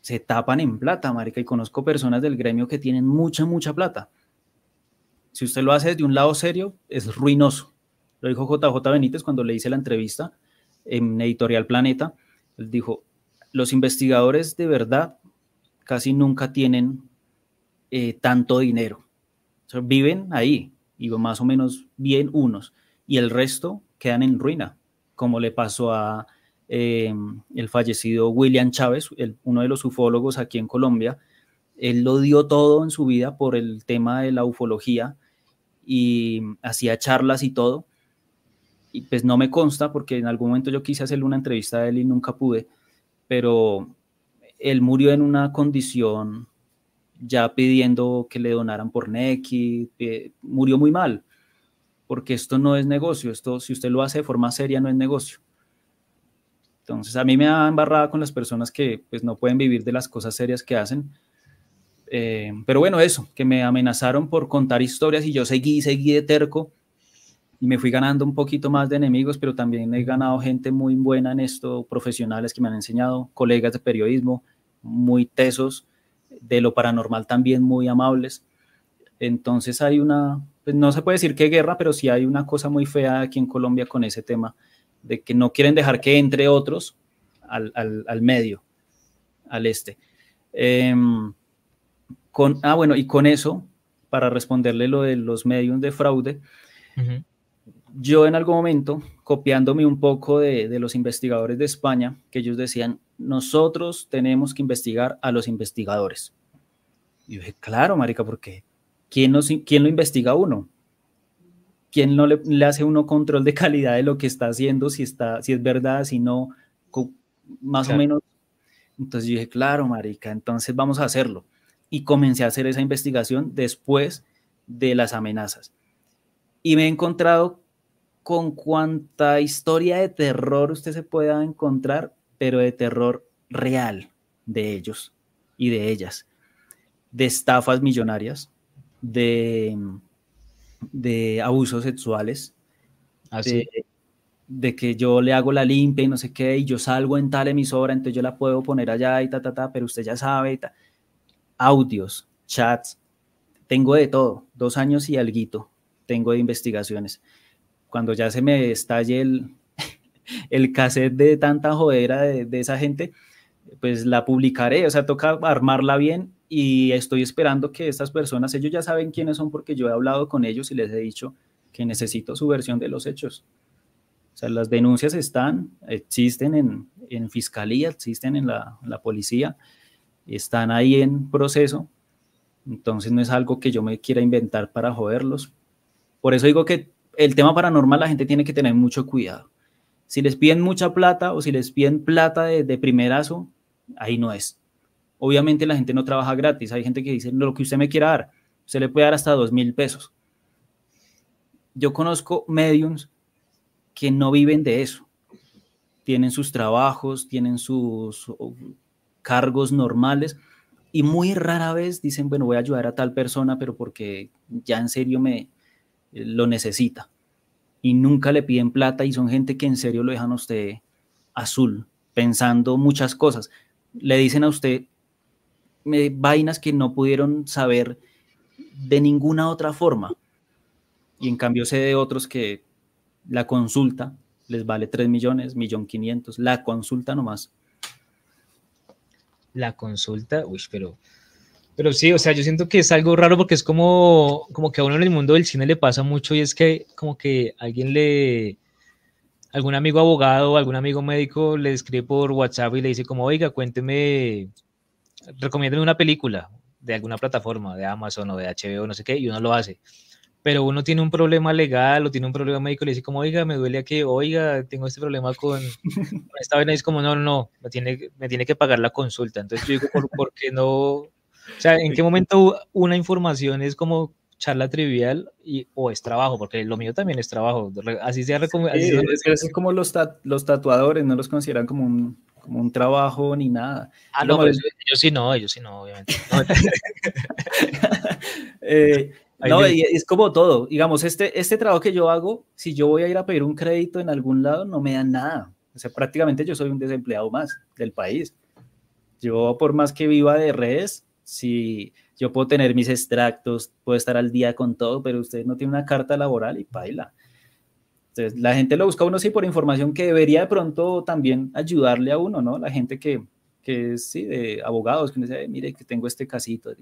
se tapan en plata, marica, y conozco personas del gremio que tienen mucha, mucha plata. Si usted lo hace desde un lado serio, es ruinoso. Lo dijo JJ Benítez cuando le hice la entrevista en Editorial Planeta. Él dijo, los investigadores de verdad casi nunca tienen eh, tanto dinero. viven ahí y más o menos bien unos y el resto quedan en ruina, como le pasó a em, el fallecido William Chávez, uno de los ufólogos aquí en Colombia. Él lo dio todo en su vida por el tema de la ufología y hacía charlas y todo. Y pues no me consta porque en algún momento yo quise hacerle una entrevista a él y nunca pude pero él murió en una condición ya pidiendo que le donaran por Neki, murió muy mal, porque esto no es negocio, esto si usted lo hace de forma seria no es negocio. Entonces a mí me da embarrada con las personas que pues no pueden vivir de las cosas serias que hacen. Eh, pero bueno, eso, que me amenazaron por contar historias y yo seguí, seguí de terco y me fui ganando un poquito más de enemigos, pero también he ganado gente muy buena en esto, profesionales que me han enseñado, colegas de periodismo muy tesos, de lo paranormal también muy amables. Entonces hay una, pues no se puede decir que guerra, pero sí hay una cosa muy fea aquí en Colombia con ese tema, de que no quieren dejar que entre otros al, al, al medio, al este. Em, con, ah, bueno, y con eso, para responderle lo de los medios de fraude, yo en algún momento, copiándome un poco de, los investigadores de España, que ellos decían, nosotros tenemos que investigar a los investigadores. Y yo dije, claro, marica, porque ¿quién, quién lo investiga uno? ¿Quién no le, hace uno control de calidad de lo que está haciendo, si, está, si es verdad, si no, más o menos? Entonces yo dije, claro, marica, entonces vamos a hacerlo. Y comencé a hacer esa investigación después de las amenazas. Y me he encontrado con cuanta historia de terror usted se pueda encontrar, pero de terror real de ellos y de ellas, de estafas millonarias, de, de abusos sexuales, ¿Ah, sí? de, de que yo le hago la limpia y no sé qué, y yo salgo en tal emisora, entonces yo la puedo poner allá y ta, ta, ta, pero usted ya sabe, y ta. audios, chats, tengo de todo, dos años y alguito tengo de investigaciones. Cuando ya se me estalle el, el cassette de tanta jodera de, de esa gente, pues la publicaré, o sea, toca armarla bien y estoy esperando que estas personas, ellos ya saben quiénes son porque yo he hablado con ellos y les he dicho que necesito su versión de los hechos. O sea, las denuncias están, existen en, en fiscalía, existen en la, la, policía, están ahí en proceso, entonces no es algo que yo me quiera inventar para joderlos. Por eso digo que el tema paranormal la gente tiene que tener mucho cuidado. Si les piden mucha plata o si les piden plata de, de primerazo, ahí no es. Obviamente la gente no trabaja gratis. Hay gente que dice, lo que usted me quiera dar, usted le puede dar hasta dos mil pesos. Yo conozco mediums que no viven de eso. Tienen sus trabajos, tienen sus cargos normales y muy rara vez dicen, bueno, voy a ayudar a tal persona, pero porque ya en serio me lo necesita y nunca le piden plata y son gente que en serio lo dejan a usted azul, pensando muchas cosas. Le dicen a usted eh, vainas que no pudieron saber de ninguna otra forma. Y en cambio sé de otros que la consulta les vale 3 millones, millón 500, la consulta nomás. La consulta, uy, pero pero sí, o sea, yo siento que es algo raro porque es como, como que a uno en el mundo del cine le pasa mucho y es que como que alguien le, algún amigo abogado algún amigo médico le escribe por WhatsApp y le dice como, oiga, cuénteme, recomiéndeme una película de alguna plataforma, de Amazon o de HBO, no sé qué, y uno lo hace. Pero uno tiene un problema legal o tiene un problema médico y le dice como, oiga, me duele aquí, oiga, tengo este problema con, esta vaina, y es como, no, no, me tiene, me tiene que pagar la consulta. Entonces yo digo, ¿por, ¿por qué no o sea, ¿en qué momento una información es como charla trivial y, o es trabajo? Porque lo mío también es trabajo. Así sea sí, es, es, como los, los tatuadores, no los consideran como un, como un trabajo ni nada. Ah, no, ellos, ellos, sí no, ellos sí no, obviamente. eh, no, y es como todo. Digamos, este, este trabajo que yo hago, si yo voy a ir a pedir un crédito en algún lado, no me dan nada. O sea, prácticamente yo soy un desempleado más del país. Yo, por más que viva de redes, si yo puedo tener mis extractos, puedo estar al día con todo, pero usted no tiene una carta laboral y baila. Entonces, la gente lo busca a uno sí por información que debería de pronto también ayudarle a uno, ¿no? La gente que, que es, sí, de abogados, que dice, mire, que tengo este casito.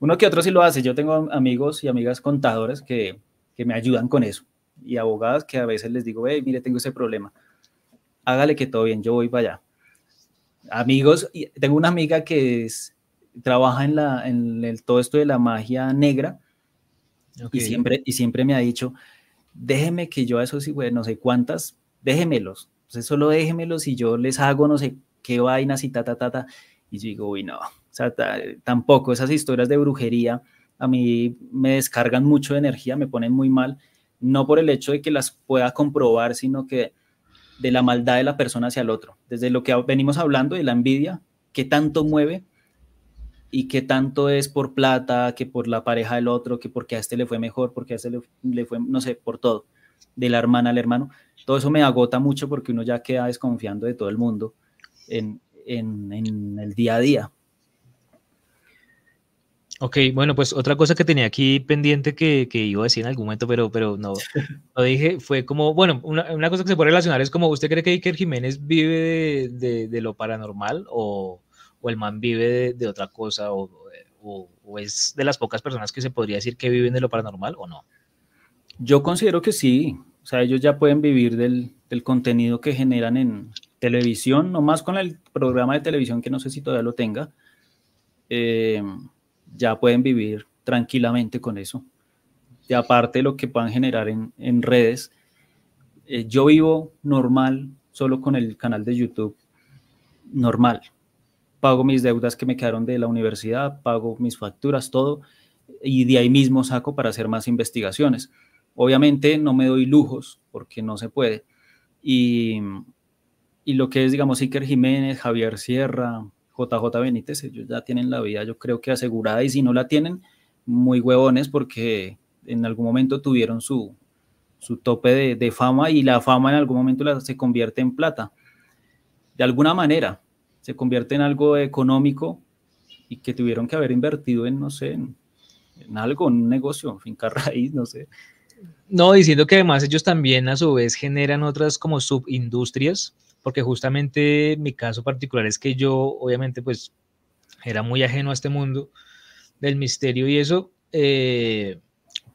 Uno que otro sí lo hace. Yo tengo amigos y amigas contadoras que, que me ayudan con eso. Y abogadas que a veces les digo, hey, mire, tengo ese problema. Hágale que todo bien, yo voy para allá. Amigos, tengo una amiga que es trabaja en, la, en el, todo esto de la magia negra okay. y, siempre, y siempre me ha dicho, déjeme que yo a esos, bueno, no sé cuántas, déjemelos, entonces solo déjemelos y yo les hago no sé qué vainas y ta, ta, ta, ta. Y digo, uy, no, tampoco esas historias de brujería a mí me descargan mucho de energía, me ponen muy mal, no por el hecho de que las pueda comprobar, sino que de la maldad de la persona hacia el otro. Desde lo que venimos hablando de la envidia, que tanto mueve y qué tanto es por plata, que por la pareja del otro, que porque a este le fue mejor, porque a este le, le, fue, no sé, por todo, de la hermana al hermano. Todo eso me agota mucho porque uno ya queda desconfiando de todo el mundo en, en, en el día a día. Ok, bueno, pues otra cosa que tenía aquí pendiente que, que iba a decir en algún momento, pero, pero no lo dije, fue como, bueno, una, una, cosa que se puede relacionar es como, ¿usted cree que Iker Jiménez vive de, de, de lo paranormal o, o el man vive de, otra cosa o, o, o, es de las pocas personas que se podría decir que viven de lo paranormal o no? Yo considero que sí, o sea, ellos ya pueden vivir del, del contenido que generan en televisión, nomás con el programa de televisión que no sé si todavía lo tenga, eh, ya pueden vivir tranquilamente con eso. Y aparte lo que puedan generar en, en redes, eh, yo vivo normal solo con el canal de YouTube, normal, pago mis deudas que me quedaron de la universidad, pago mis facturas, todo, y de ahí mismo saco para hacer más investigaciones. Obviamente no me doy lujos porque no se puede. Y, y lo que es, digamos, Iker Jiménez, Javier Sierra, JJ Benítez, ellos ya tienen la vida, yo creo que asegurada, y si no la tienen, muy huevones porque en algún momento tuvieron su, su tope de, fama y la fama en algún momento se convierte en plata. De alguna manera, se convierte en algo económico y que tuvieron que haber invertido en, no sé, en, en algo, en un negocio, finca raíz, no sé. No, diciendo que además ellos también a su vez generan otras como subindustrias, porque justamente mi caso particular es que yo obviamente pues era muy ajeno a este mundo del misterio y eso, eh,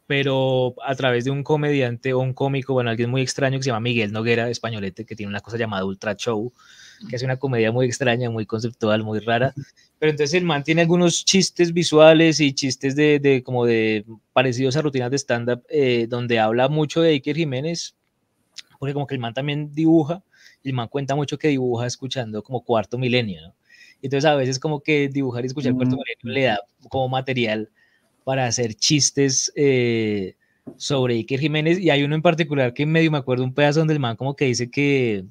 pero a través de un comediante o un cómico, bueno, alguien muy extraño que se llama Miguel Noguera, españolete, que tiene una cosa llamada Ultra Show, que es una comedia muy extraña, muy conceptual, muy rara. Pero entonces el man tiene algunos chistes visuales y chistes de, de como de parecidos a rutinas de stand-up, eh, donde habla mucho de Iker Jiménez, porque como que el man también dibuja, y el man cuenta mucho que dibuja escuchando como cuarto milenio, ¿no? Entonces a veces como que dibujar y escuchar cuarto milenio le da como material para hacer chistes eh, sobre Iker Jiménez, y hay uno en particular que medio me acuerdo un pedazo donde el man como que dice que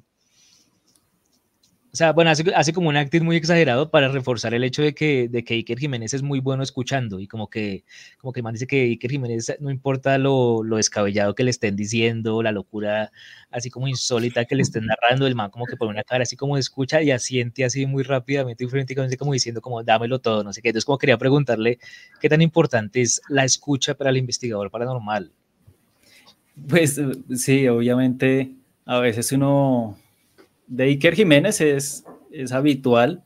o sea, bueno, hace, como un acting muy exagerado para reforzar el hecho de que, de que Iker Jiménez es muy bueno escuchando y como que, como que el man dice que Iker Jiménez no importa lo, lo descabellado que le estén diciendo, la locura así como insólita que le estén narrando, el man como que pone una cara así como escucha y asiente así muy rápidamente y frenéticamente como diciendo como dámelo todo, no sé qué. Entonces como quería preguntarle qué tan importante es la escucha para el investigador paranormal. Pues sí, obviamente a veces uno de Iker Jiménez es, es habitual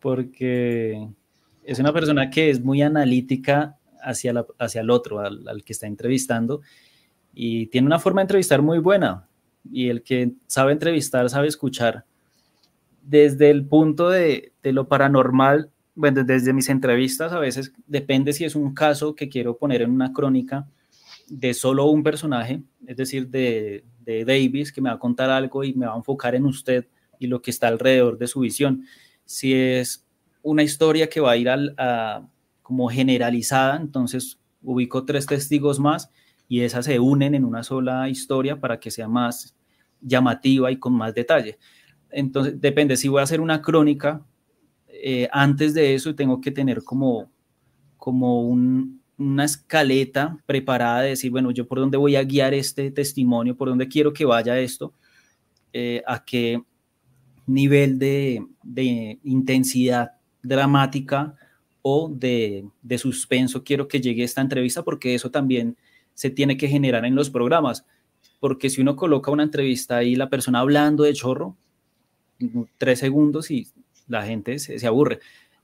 porque es una persona que es muy analítica hacia, la, hacia el otro, al, al, que está entrevistando, y tiene una forma de entrevistar muy buena. Y el que sabe entrevistar, sabe escuchar. Desde el punto de, de lo paranormal, bueno, desde mis entrevistas, a veces depende si es un caso que quiero poner en una crónica de solo un personaje, es decir, de, de Davis, que me va a contar algo y me va a enfocar en usted y lo que está alrededor de su visión. Si es una historia que va a ir al, a, como generalizada, entonces ubico tres testigos más y esas se unen en una sola historia para que sea más llamativa y con más detalle. Entonces, depende, si voy a hacer una crónica, eh, antes de eso tengo que tener como, como un, una escaleta preparada de decir, bueno, yo por dónde voy a guiar este testimonio, por dónde quiero que vaya esto, eh, a qué nivel de, de, intensidad dramática o de, de suspenso quiero que llegue esta entrevista, porque eso también se tiene que generar en los programas, porque si uno coloca una entrevista ahí, la persona hablando de chorro, tres segundos y la gente se, se aburre.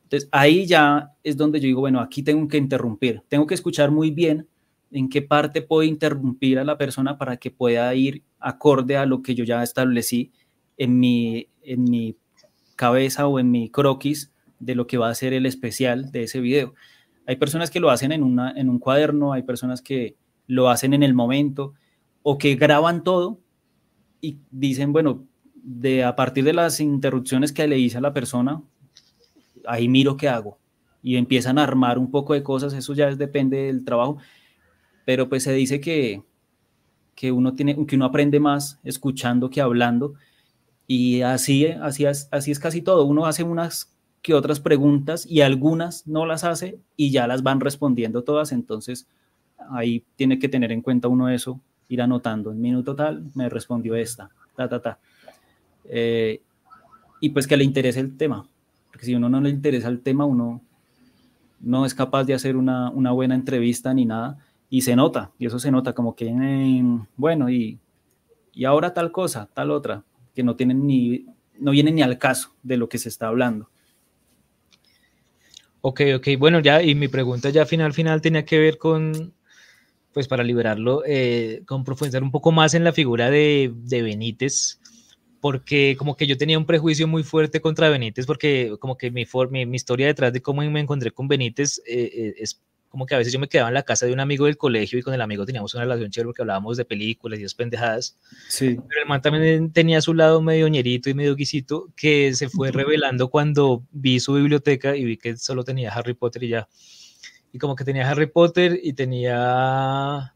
Entonces, ahí ya es donde yo digo, bueno, aquí tengo que interrumpir, tengo que escuchar muy bien en qué parte puedo interrumpir a la persona para que pueda ir acorde a lo que yo ya establecí en mi, en mi cabeza o en mi croquis de lo que va a ser el especial de ese video. Hay personas que lo hacen en, una, en un cuaderno, hay personas que lo hacen en el momento o que graban todo y dicen, bueno, de a partir de las interrupciones que le hice a la persona, ahí miro qué hago. Y empiezan a armar un poco de cosas, eso ya depende del trabajo, pero pues se dice que, que, uno tiene, que uno aprende más escuchando que hablando, y así, así es casi todo, uno hace unas que otras preguntas y algunas no las hace y ya las van respondiendo todas, entonces ahí tiene que tener en cuenta uno eso, ir anotando, en minuto tal me respondió esta, ta, ta, ta. Eh, y pues que le interese el tema porque si uno no le interesa el tema, uno no es capaz de hacer una, una buena entrevista ni nada, y se nota, y eso se nota como que, eh, bueno, y, y ahora tal cosa, tal otra, que no tienen ni, no vienen ni al caso de lo que se está hablando. Ok, ok, bueno, ya, y mi pregunta ya final, final tenía que ver con, pues para liberarlo, eh, con profundizar un poco más en la figura de, de Benítez, porque como que yo tenía un prejuicio muy fuerte contra Benítez, porque como que mi, mi, mi historia detrás de cómo me encontré con Benítez eh, eh, es como que a veces yo me quedaba en la casa de un amigo del colegio y con el amigo teníamos una relación chévere porque hablábamos de películas y esas pendejadas. Sí. Pero el man también tenía su lado medio ñerito y medio guisito que se fue revelando cuando vi su biblioteca y vi que solo tenía Harry Potter y ya. Y como que tenía Harry Potter y tenía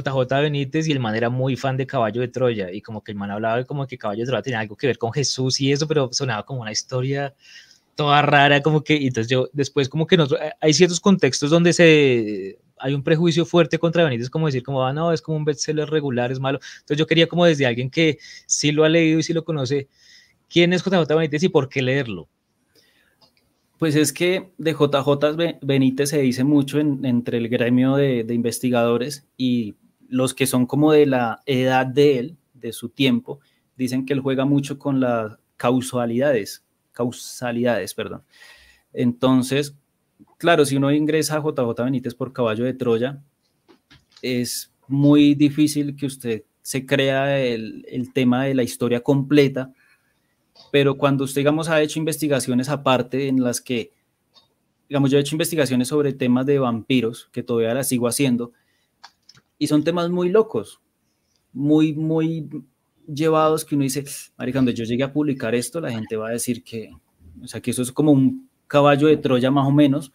JJ Benítez y el man era muy fan de Caballo de Troya y como que el man hablaba como que Caballo de Troya tenía algo que ver con Jesús y eso, pero sonaba como una historia toda rara, como que, y entonces yo después como que nosotros, hay ciertos contextos donde se, hay un prejuicio fuerte contra Benítez, como decir, como, ah, no, es como un bestseller regular, es malo. Entonces yo quería como desde alguien que sí lo ha leído y sí lo conoce, ¿quién es JJ Benítez y por qué leerlo? Pues es que de JJ Benítez se dice mucho entre el gremio de, de, investigadores y los que son como de la edad de él, de su tiempo, dicen que él juega mucho con las causalidades, causalidades, perdón. Entonces, claro, si uno ingresa a JJ Benítez por caballo de Troya, es muy difícil que usted se crea el, tema de la historia completa pero cuando usted, digamos, ha hecho investigaciones aparte en las que, digamos, yo he hecho investigaciones sobre temas de vampiros, que todavía las sigo haciendo, y son temas muy locos, muy, muy llevados que uno dice, Marica, cuando yo llegue a publicar esto, la gente va a decir que, o sea, que eso es como un caballo de Troya más o menos,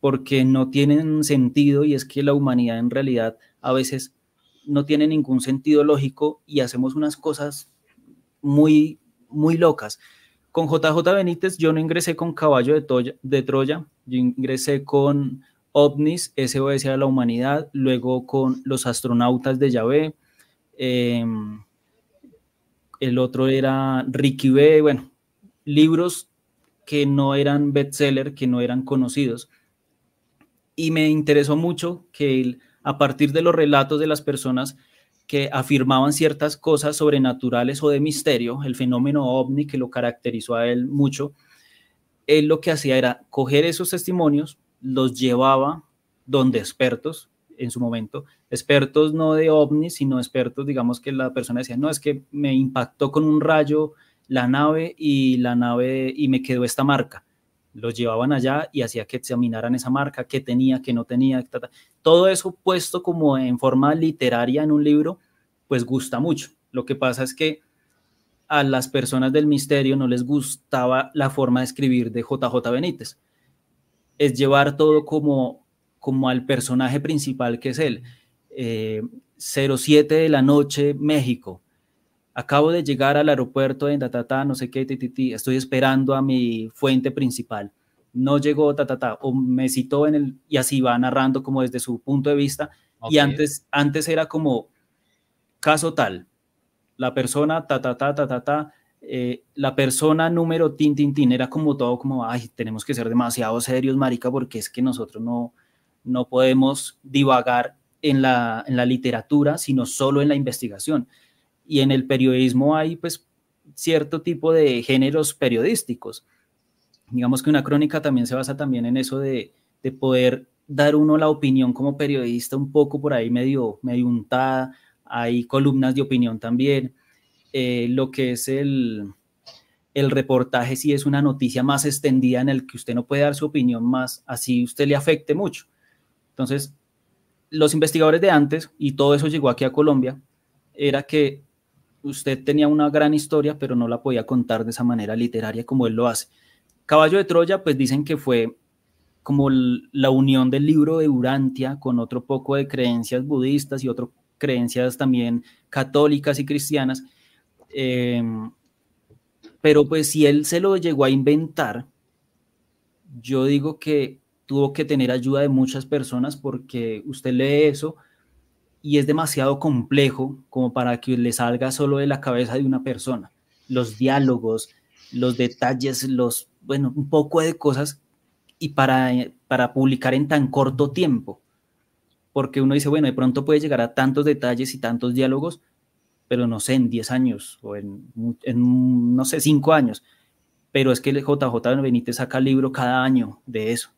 porque no tienen sentido y es que la humanidad en realidad a veces no tiene ningún sentido lógico y hacemos unas cosas muy muy locas. Con JJ Benítez yo no ingresé con Caballo de, Troya, de Troya yo ingresé con OVNIS, SOS a la Humanidad, luego con Los Astronautas de Yahvé, em, el otro era Ricky B, bueno, libros que no eran bestseller, que no eran conocidos. Y me interesó mucho que a partir de los relatos de las personas que afirmaban ciertas cosas sobrenaturales o de misterio, el fenómeno ovni que lo caracterizó a él mucho, él lo que hacía era coger esos testimonios, los llevaba donde expertos en su momento, expertos no de ovnis, sino expertos, digamos que la persona decía, no, es que me impactó con un rayo la nave y la nave y me quedó esta marca. Los llevaban allá y hacía que examinaran esa marca, qué tenía, qué no tenía. Todo eso puesto como en forma literaria en un libro, pues gusta mucho. Lo que pasa es que a las personas del misterio no les gustaba la forma de escribir de JJ Benítez. Es llevar todo como, como al personaje principal que es él. 07 eh, de la noche, México. Acabo de llegar al aeropuerto de Tatata, no sé qué, estoy esperando a mi fuente principal. No llegó Tatata, o me citó en el, y así va narrando como desde su punto de vista. Y antes, antes era como caso tal, la persona ta, ta, ta, ta, ta, ta, eh, la persona número tin, tin, tin, era como todo como, ay, tenemos que ser demasiado serios, marica, porque es que nosotros no, no podemos divagar en la, en la literatura, sino solo en la investigación y en el periodismo hay pues cierto tipo de géneros periodísticos. Digamos que una crónica también se basa también en eso de, de poder dar uno la opinión como periodista un poco por ahí medio, medio untada, hay columnas de opinión también, eh, lo que es el, el reportaje si es una noticia más extendida en el que usted no puede dar su opinión más, así usted le afecte mucho. Entonces, los investigadores de antes, y todo eso llegó aquí a Colombia, era que usted tenía una gran historia, pero no la podía contar de esa manera literaria como él lo hace. Caballo de Troya, pues dicen que fue como la unión del libro de Urantia con otro poco de creencias budistas y otras creencias también católicas y cristianas. Em, pero pues si él se lo llegó a inventar, yo digo que tuvo que tener ayuda de muchas personas porque usted lee eso y es demasiado complejo como para que le salga solo de la cabeza de una persona. Los diálogos, los detalles, los, bueno, un poco de cosas y para, para publicar en tan corto tiempo. Porque uno dice, bueno, de pronto puede llegar a tantos detalles y tantos diálogos, pero no sé, en 10 años o en, en no sé, 5 años. Pero es que el JJ Benítez saca libro cada año de eso.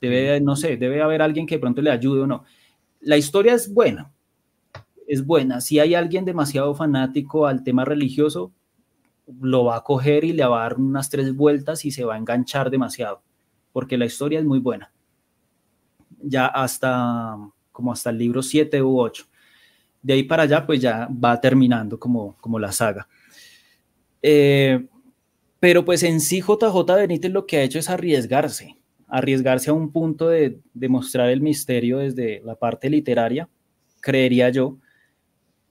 Debe, no sé, debe haber alguien que de pronto le ayude o no la historia es buena, es buena. Si hay alguien demasiado fanático al tema religioso, lo va a coger y le va a dar unas tres vueltas y se va a enganchar demasiado, porque la historia es muy buena. Ya hasta como hasta el libro 7 u 8. De ahí para allá, pues ya va terminando como, como la saga. Eh, pero pues en sí JJ Benítez lo que ha hecho es arriesgarse arriesgarse a un punto de demostrar el misterio desde la parte literaria, creería yo.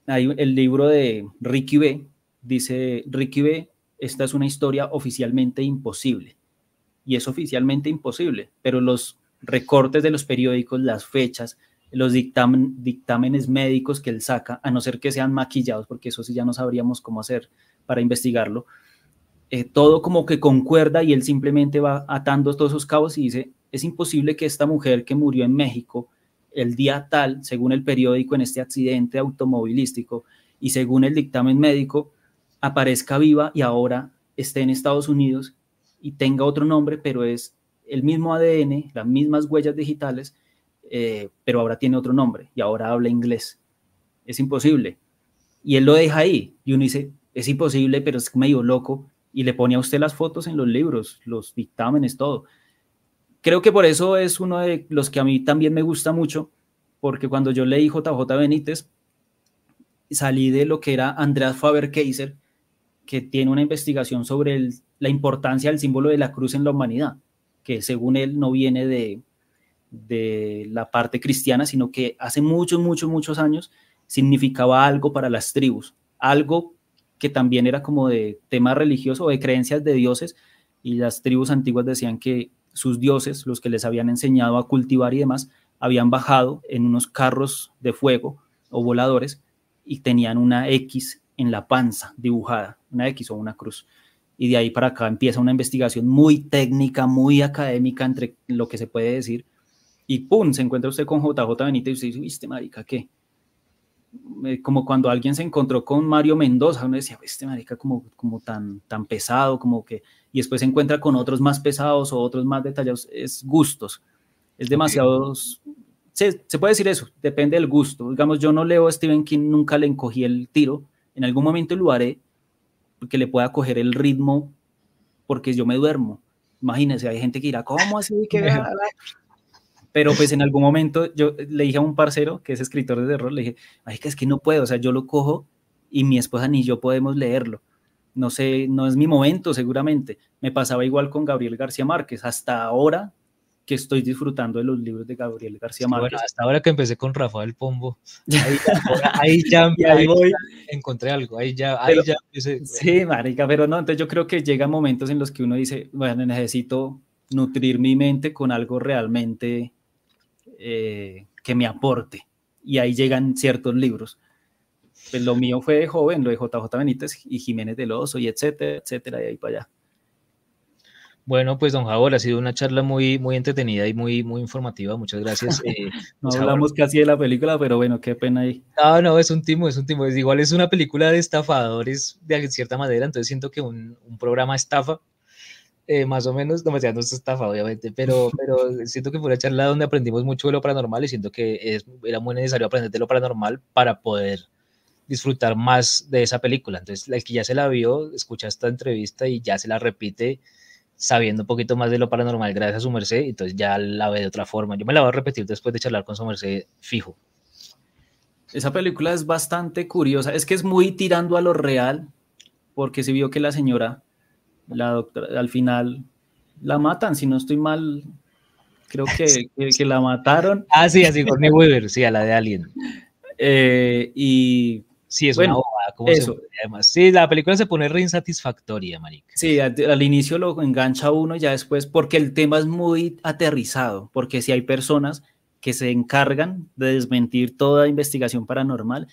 Hay el libro de Ricky B. Dice Ricky B. Esta es una historia oficialmente imposible. Y es oficialmente imposible, pero los recortes de los periódicos, las fechas, los dictámenes médicos que él saca, a no ser que sean maquillados, porque eso sí ya no sabríamos cómo hacer para investigarlo, eh, todo como que concuerda y él simplemente va atando todos esos cabos y dice, es imposible que esta mujer que murió en México el día tal, según el periódico, en este accidente automovilístico y según el dictamen médico, aparezca viva y ahora esté en Estados Unidos y tenga otro nombre, pero es el mismo ADN, las mismas huellas digitales, eh, pero ahora tiene otro nombre y ahora habla inglés. Es imposible. Y él lo deja ahí y uno dice, es imposible, pero es medio loco y le pone a usted las fotos en los libros, los dictámenes, todo. Creo que por eso es uno de los que a mí también me gusta mucho, porque cuando yo leí JJ Benítez, salí de lo que era Andreas Faber-Kaiser, que tiene una investigación sobre la importancia del símbolo de la cruz en la humanidad, que según él no viene de, de la parte cristiana, sino que hace muchos, muchos, muchos años significaba algo para las tribus, algo que también era como de tema religioso o de creencias de dioses, y las tribus antiguas decían que sus dioses, los que les habían enseñado a cultivar y demás, habían bajado en unos carros de fuego o voladores y tenían una X en la panza dibujada, una X o una cruz. Y de ahí para acá empieza una investigación muy técnica, muy académica entre lo que se puede decir. Y pum, se encuentra usted con JJ Benítez y usted dice, viste, marica, ¿qué? Eh, como cuando alguien se encontró con Mario Mendoza, uno decía, este marica como, como tan, tan pesado, como que, y después se encuentra con otros más pesados o otros más detallados, es gustos, es demasiado, se, se, puede decir eso, depende del gusto, digamos, yo no leo a Stephen King, nunca le encogí el tiro, en algún momento lo haré, porque le pueda coger el ritmo, porque yo me duermo, imagínense, hay gente que dirá, ¿cómo así? que pero pues en algún momento yo le dije a un parcero que es escritor de terror, le dije, ay, que es que no puedo, o sea, yo lo cojo y mi esposa ni yo podemos leerlo. No sé, no es mi momento seguramente. Me pasaba igual con Gabriel García Márquez. Hasta ahora que estoy disfrutando de los libros de Gabriel García Márquez. bueno, hasta ahora que empecé con Rafael Pombo, ahí, ya, encontré algo, ahí ya, ahí ya Sí, marica, pero no, entonces yo creo que llega momentos en los que uno dice, bueno, necesito nutrir mi mente con algo realmente eh, que me aporte. Y ahí llegan ciertos libros. Pues lo mío fue de joven, lo de JJ Benítez y Jiménez del Oso y etcétera, etcétera, y ahí para allá. Bueno, pues don Javor, ha sido una charla muy, muy entretenida y muy, muy informativa. Muchas gracias. Eh, no hablamos casi de la película, pero bueno, qué pena ahí. No, no, es un timo, es un timo. Es, igual es una película de estafadores de cierta manera, entonces siento que un, un programa estafa eh, más o menos, no me no es estafa, obviamente, pero, pero siento que fue una charla donde aprendimos mucho de lo paranormal y siento que es, era muy necesario aprender de lo paranormal para poder disfrutar más de esa película. Entonces, el que ya se la vio, escucha esta entrevista y ya se la repite sabiendo un poquito más de lo paranormal gracias a su merced, entonces ya la ve de otra forma. Yo me la voy a repetir después de charlar con su merced fijo. Esa película es bastante curiosa, es que es muy tirando a lo real, porque se vio que la señora la doctora, al final la matan, si no estoy mal, creo que, que, la mataron. Ah, sí, así con Weaver, sí, a la de Alien. Eh, y sí, es bueno, una eso. además. Sí, la película se pone re insatisfactoria, marica. Sí, al, inicio lo engancha uno, ya después, porque el tema es muy aterrizado, porque si hay personas que se encargan de desmentir toda investigación paranormal,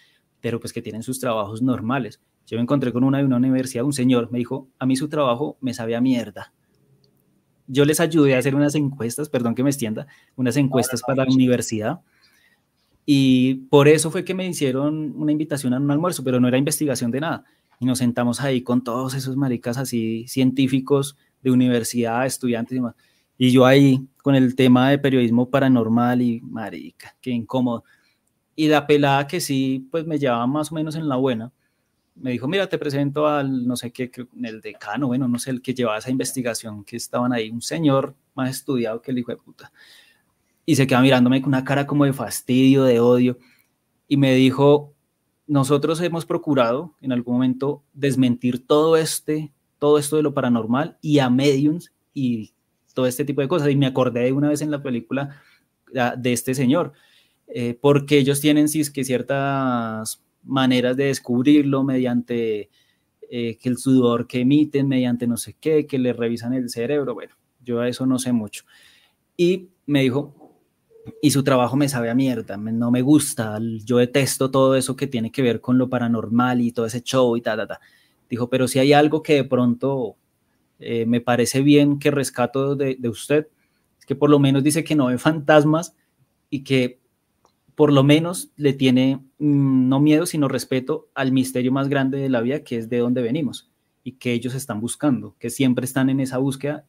pero pues que tienen sus trabajos normales. Yo me encontré con una de una universidad, un señor me dijo, a mí su trabajo me sabe a mierda. Yo les ayudé a hacer unas encuestas, perdón que me extienda, unas encuestas para la universidad. Y por eso fue que me hicieron una invitación a un almuerzo, pero no era investigación de nada. Y nos sentamos ahí con todos esos maricas así, científicos de universidad, estudiantes y más. Y yo ahí con el tema de periodismo paranormal y marica, qué incómodo. Y la pelada que sí, pues me llevaba más o menos en la buena, me dijo, mira, te presento al, no sé qué, el decano, bueno, no sé, el que llevaba esa investigación, que estaban ahí, un señor más estudiado que el hijo de puta. Y se queda mirándome con una cara como de fastidio, de odio, y me dijo, nosotros hemos procurado en algún momento desmentir todo este, todo esto de lo paranormal y a mediums y todo este tipo de cosas. Y me acordé de una vez en la película ah, de este señor, eh, porque ellos tienen sí, que ciertas maneras de descubrirlo mediante eh, que el sudor que emiten, mediante no sé qué, que le revisan el cerebro. Bueno, yo a eso no sé mucho. Y me dijo, y su trabajo me sabe a mierda, no me gusta, yo detesto todo eso que tiene que ver con lo paranormal y todo ese show y ta, ta, ta. Dijo, pero si hay algo que de pronto eh, me parece bien que rescato de, de usted, es que por lo menos dice que no ve fantasmas y que por lo menos le tiene mm, no miedo, sino respeto al misterio más grande de la vida, que es de dónde venimos y que ellos están buscando, que siempre están en esa búsqueda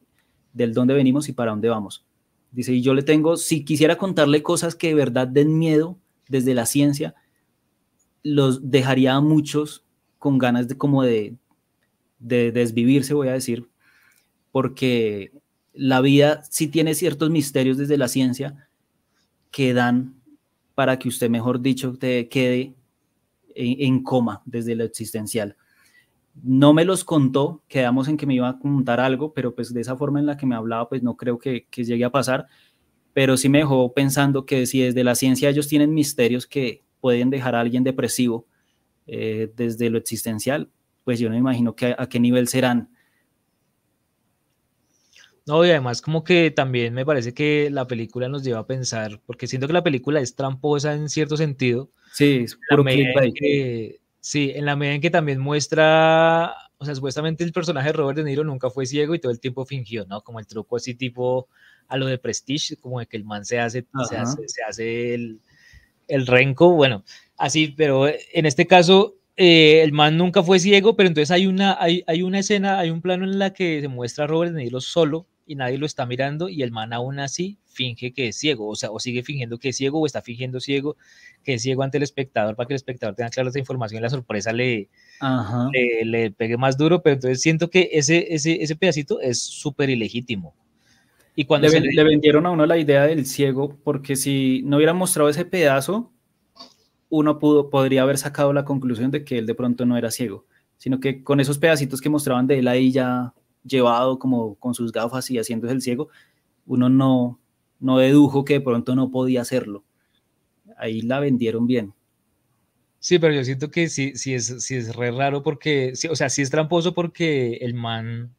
del dónde venimos y para dónde vamos. Dice, y yo le tengo, si quisiera contarle cosas que de verdad den miedo desde la ciencia, los dejaría a muchos con ganas de como de, de desvivirse, voy a decir, porque la vida sí tiene ciertos misterios desde la ciencia que dan para que usted, mejor dicho, te quede en, coma desde lo existencial. No me los contó, quedamos en que me iba a contar algo, pero pues de esa forma en la que me hablaba, pues no creo que, llegue a pasar, pero sí me dejó pensando que si desde la ciencia ellos tienen misterios que pueden dejar a alguien depresivo eh, desde lo existencial, pues yo no me imagino que a qué nivel serán no, y además como que también me parece que la película nos lleva a pensar, porque siento que la película es tramposa en cierto sentido. Sí, es puro Sí, en la medida en que también muestra, o sea, supuestamente el personaje de Robert De Niro nunca fue ciego y todo el tiempo fingió, ¿no? Como el truco así tipo a lo de Prestige, como de que el man se hace, se hace, se hace, el, el renco, bueno, así, pero en este caso eh, el man nunca fue ciego, pero entonces hay una, hay, hay una escena, hay un plano en la que se muestra a Robert De Niro solo y nadie lo está mirando y el man aún así finge que es ciego, o sea, o sigue fingiendo que es ciego o está fingiendo ciego, que es ciego ante el espectador para que el espectador tenga clara esa información y la sorpresa le, le, pegue más duro, pero entonces siento que ese, ese, ese pedacito es súper ilegítimo. Y cuando le, le, vendieron a uno la idea del ciego, porque si no hubiera mostrado ese pedazo, uno pudo, podría haber sacado la conclusión de que él de pronto no era ciego, sino que con esos pedacitos que mostraban de él ahí ya llevado como con sus gafas y haciéndose el ciego, uno no, no dedujo que de pronto no podía hacerlo. Ahí la vendieron bien. Sí, pero yo siento que sí, sí es, sí es re raro porque, o sea, sí es tramposo porque el man,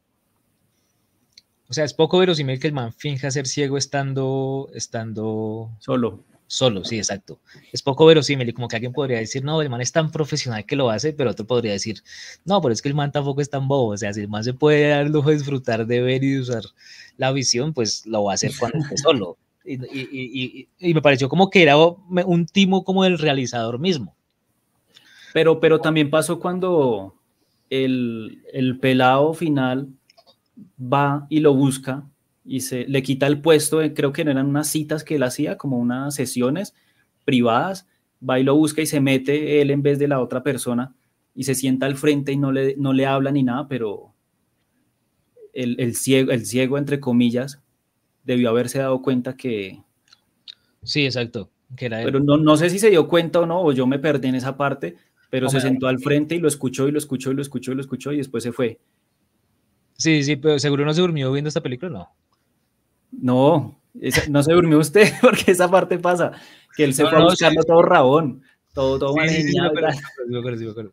o sea, es poco verosímil que el man finja ser ciego estando, estando solo. Solo, sí, exacto. Es poco verosímil y como que alguien podría decir, no, el man es tan profesional que lo hace, pero otro podría decir, no, pero es que el man tampoco es tan bobo. O sea, si el man se puede dar lujo de disfrutar de ver y de usar la visión, pues lo va a hacer cuando esté solo. Y, me pareció como que era un timo como del realizador mismo. Pero, pero también pasó cuando el, el pelado final va y lo busca y se le quita el puesto, creo que eran unas citas que él hacía, como unas sesiones privadas, va y lo busca y se mete él en vez de la otra persona y se sienta al frente y no le, no le habla ni nada, pero el, ciego, el ciego, entre comillas, debió haberse dado cuenta que... Sí, exacto. Que era Pero no, no sé si se dio cuenta o no, o yo me perdí en esa parte, pero se sentó al frente y lo escuchó y lo escuchó y lo escuchó y lo escuchó y después se fue. Sí, sí, pero seguro no se durmió viendo esta película, ¿no? No, no se durmió usted porque esa parte pasa, que él se fue a buscarlo todo rabón, todo, todo sí, sí,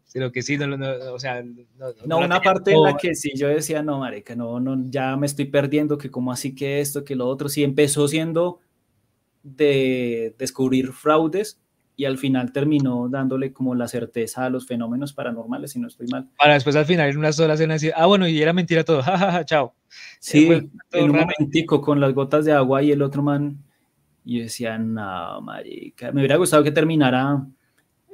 Sino que sí, no, no, o sea, no, una parte en la que sí yo decía, no, marica, no, no, ya me estoy perdiendo, que como así que esto, que lo otro, sí empezó siendo de descubrir fraudes y al final terminó dándole como la certeza a los fenómenos paranormales, si no estoy mal. Para después al final en una sola escena decir, ah, bueno, y era mentira todo, jajaja, chao. Sí, en un momentico con las gotas de agua y el otro man, y yo decía, no, marica, me hubiera gustado que terminara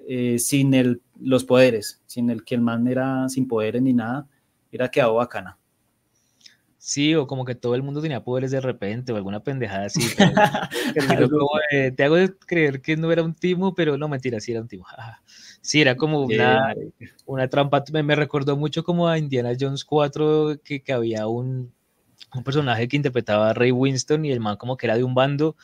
eh, sin el, los poderes, sin el que el man era sin poderes ni nada, hubiera quedado bacana. Sí, o como que todo el mundo tenía poderes de repente, o alguna pendejada así. te hago creer que no era un timo, pero no, mentira, sí era un timo. sí, era como una, una trampa. Me, recordó mucho como a Indiana Jones 4, que, que había un, un personaje que interpretaba a Ray Winston y el man como que era de un bando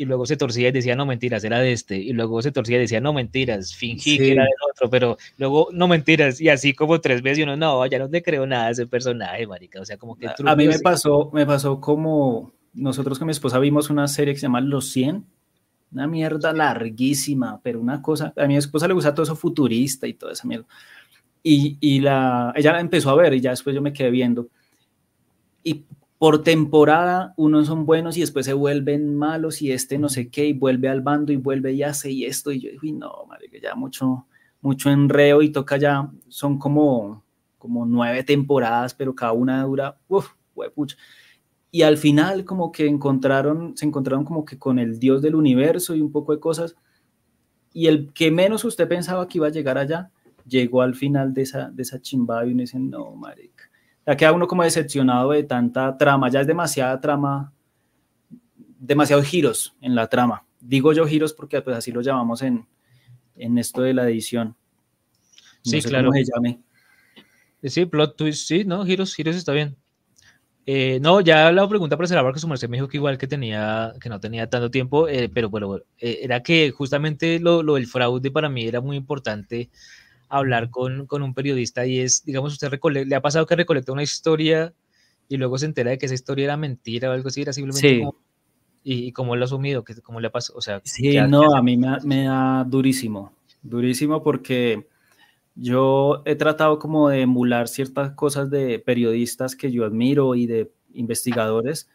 y luego se torcía y decía, no mentiras, era de este, y luego se torcía y decía, no mentiras, fingí que era del otro, pero luego, no mentiras, y así como tres veces, y uno, no, ya no te creo nada de ese personaje, marica, o sea, como que... A, mí me pasó, me pasó como, nosotros con mi esposa vimos una serie que se llama Los 100, una mierda larguísima, pero una cosa, a mi esposa le gusta todo eso futurista y toda esa mierda, y, y la, ella la empezó a ver, y ya después yo me quedé viendo, y por temporada unos son buenos y después se vuelven malos y este no sé qué y vuelve al bando y vuelve y hace y esto y yo digo, no, madre, que ya mucho, mucho enreo y toca ya, son como, como nueve temporadas, pero cada una dura, uff, pucha. Y al final como que encontraron, se encontraron como que con el Dios del universo y un poco de cosas. Y el que menos usted pensaba que iba a llegar allá, llegó al final de esa, de esa chimbada y uno dice, no, marica ya queda uno como decepcionado de tanta trama, ya es demasiada trama, demasiados giros en la trama. Digo yo giros porque pues así lo llamamos en, en esto de la edición. sí, claro. Sí, plot twist, sí, no, giros, giros está bien. Eh, no, ya la pregunta para cerrar, porque su merced me dijo que igual que tenía, que no tenía tanto tiempo, eh, pero bueno, eh, era que justamente lo, lo, del fraude para mí era muy importante hablar con, con un periodista y es, digamos, usted le ha pasado que recolecta una historia y luego se entera de que esa historia era mentira o algo así, era simplemente como, y, cómo lo ha asumido, que cómo le pasó, o sea. Sí, no, a mí me, me da durísimo, durísimo porque yo he tratado como de emular ciertas cosas de periodistas que yo admiro y de investigadores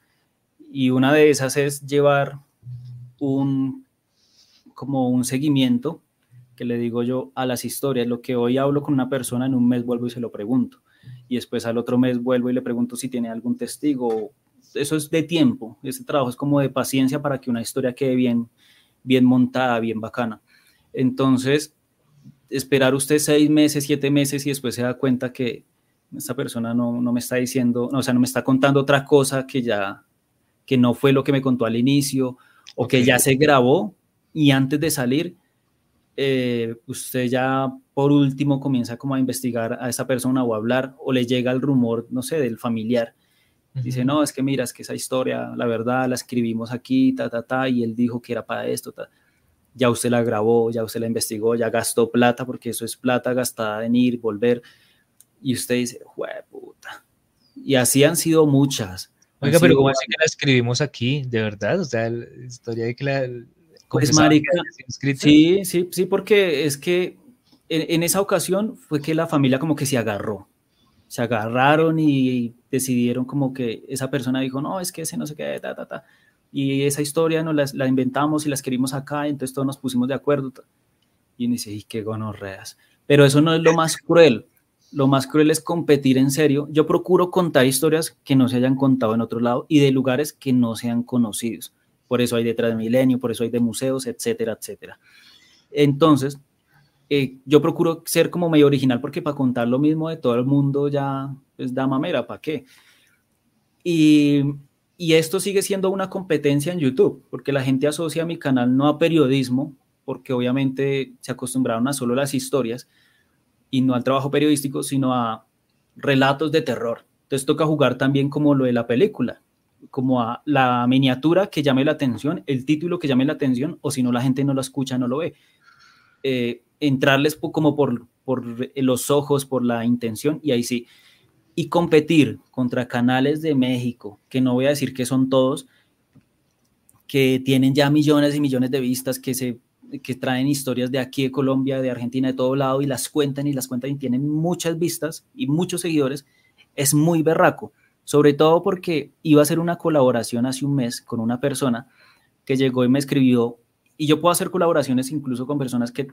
y una de esas es llevar un como un seguimiento que le digo yo a las historias. Lo que hoy hablo con una persona, en un mes vuelvo y se lo pregunto. Y después al otro mes vuelvo y le pregunto si tiene algún testigo. Eso es de tiempo. Ese trabajo es como de paciencia para que una historia quede bien, bien montada, bien bacana. Entonces, esperar usted seis meses, siete meses y después se da cuenta que esta persona no, no me está diciendo, no, o sea, no me está contando otra cosa que ya, que no fue lo que me contó al inicio o que ya se grabó y antes de salir eh, usted ya por último comienza como a investigar a esa persona o a hablar o le llega el rumor, no sé, del familiar. Dice, no, es que mira, es que esa historia, la verdad, la escribimos aquí, ta, ta, ta, y él dijo que era para esto, ta. ya usted la grabó, ya usted la investigó, ya gastó plata, porque eso es plata gastada en ir, volver, y usted dice, puta. Y así han sido muchas. Oiga, pero ¿cómo así que la escribimos aquí? ¿De verdad? O sea, la historia de que la, pues marica, sí, sí, sí, porque es que en, esa ocasión fue que la familia como que se agarró, se agarraron y decidieron como que esa persona dijo, no, es que ese no sé qué, ta, ta, ta. Y esa historia nos la, inventamos y la escribimos acá, entonces todos nos pusimos de acuerdo. Y uno dice, y qué gonorreas. Pero eso no es lo más cruel. Lo más cruel es competir en serio. Yo procuro contar historias que no se hayan contado en otro lado y de lugares que no sean conocidos por eso hay detrás de Milenio, por eso hay de museos, etcétera, etcétera. Entonces, eh, yo procuro ser como medio original porque para contar lo mismo de todo el mundo ya es da mamera, ¿para qué? Y, y esto sigue siendo una competencia en YouTube, porque la gente asocia mi canal no a periodismo, porque obviamente se acostumbraron a solo las historias y no al trabajo periodístico, sino a relatos de terror. Entonces toca jugar también como lo de la película como a la miniatura que llame la atención, el título que llame la atención, o si no la gente no lo escucha, no lo ve. Eh, entrarles como por, por los ojos, por la intención, y ahí sí. Y competir contra canales de México, que no voy a decir que son todos, que tienen ya millones y millones de vistas, que se que traen historias de aquí de Colombia, de Argentina, de todo lado y las cuentan y las cuentan y tienen muchas vistas y muchos seguidores, es muy berraco sobre todo porque iba a hacer una colaboración hace un mes con una persona que llegó y me escribió, y yo puedo hacer colaboraciones incluso con personas que,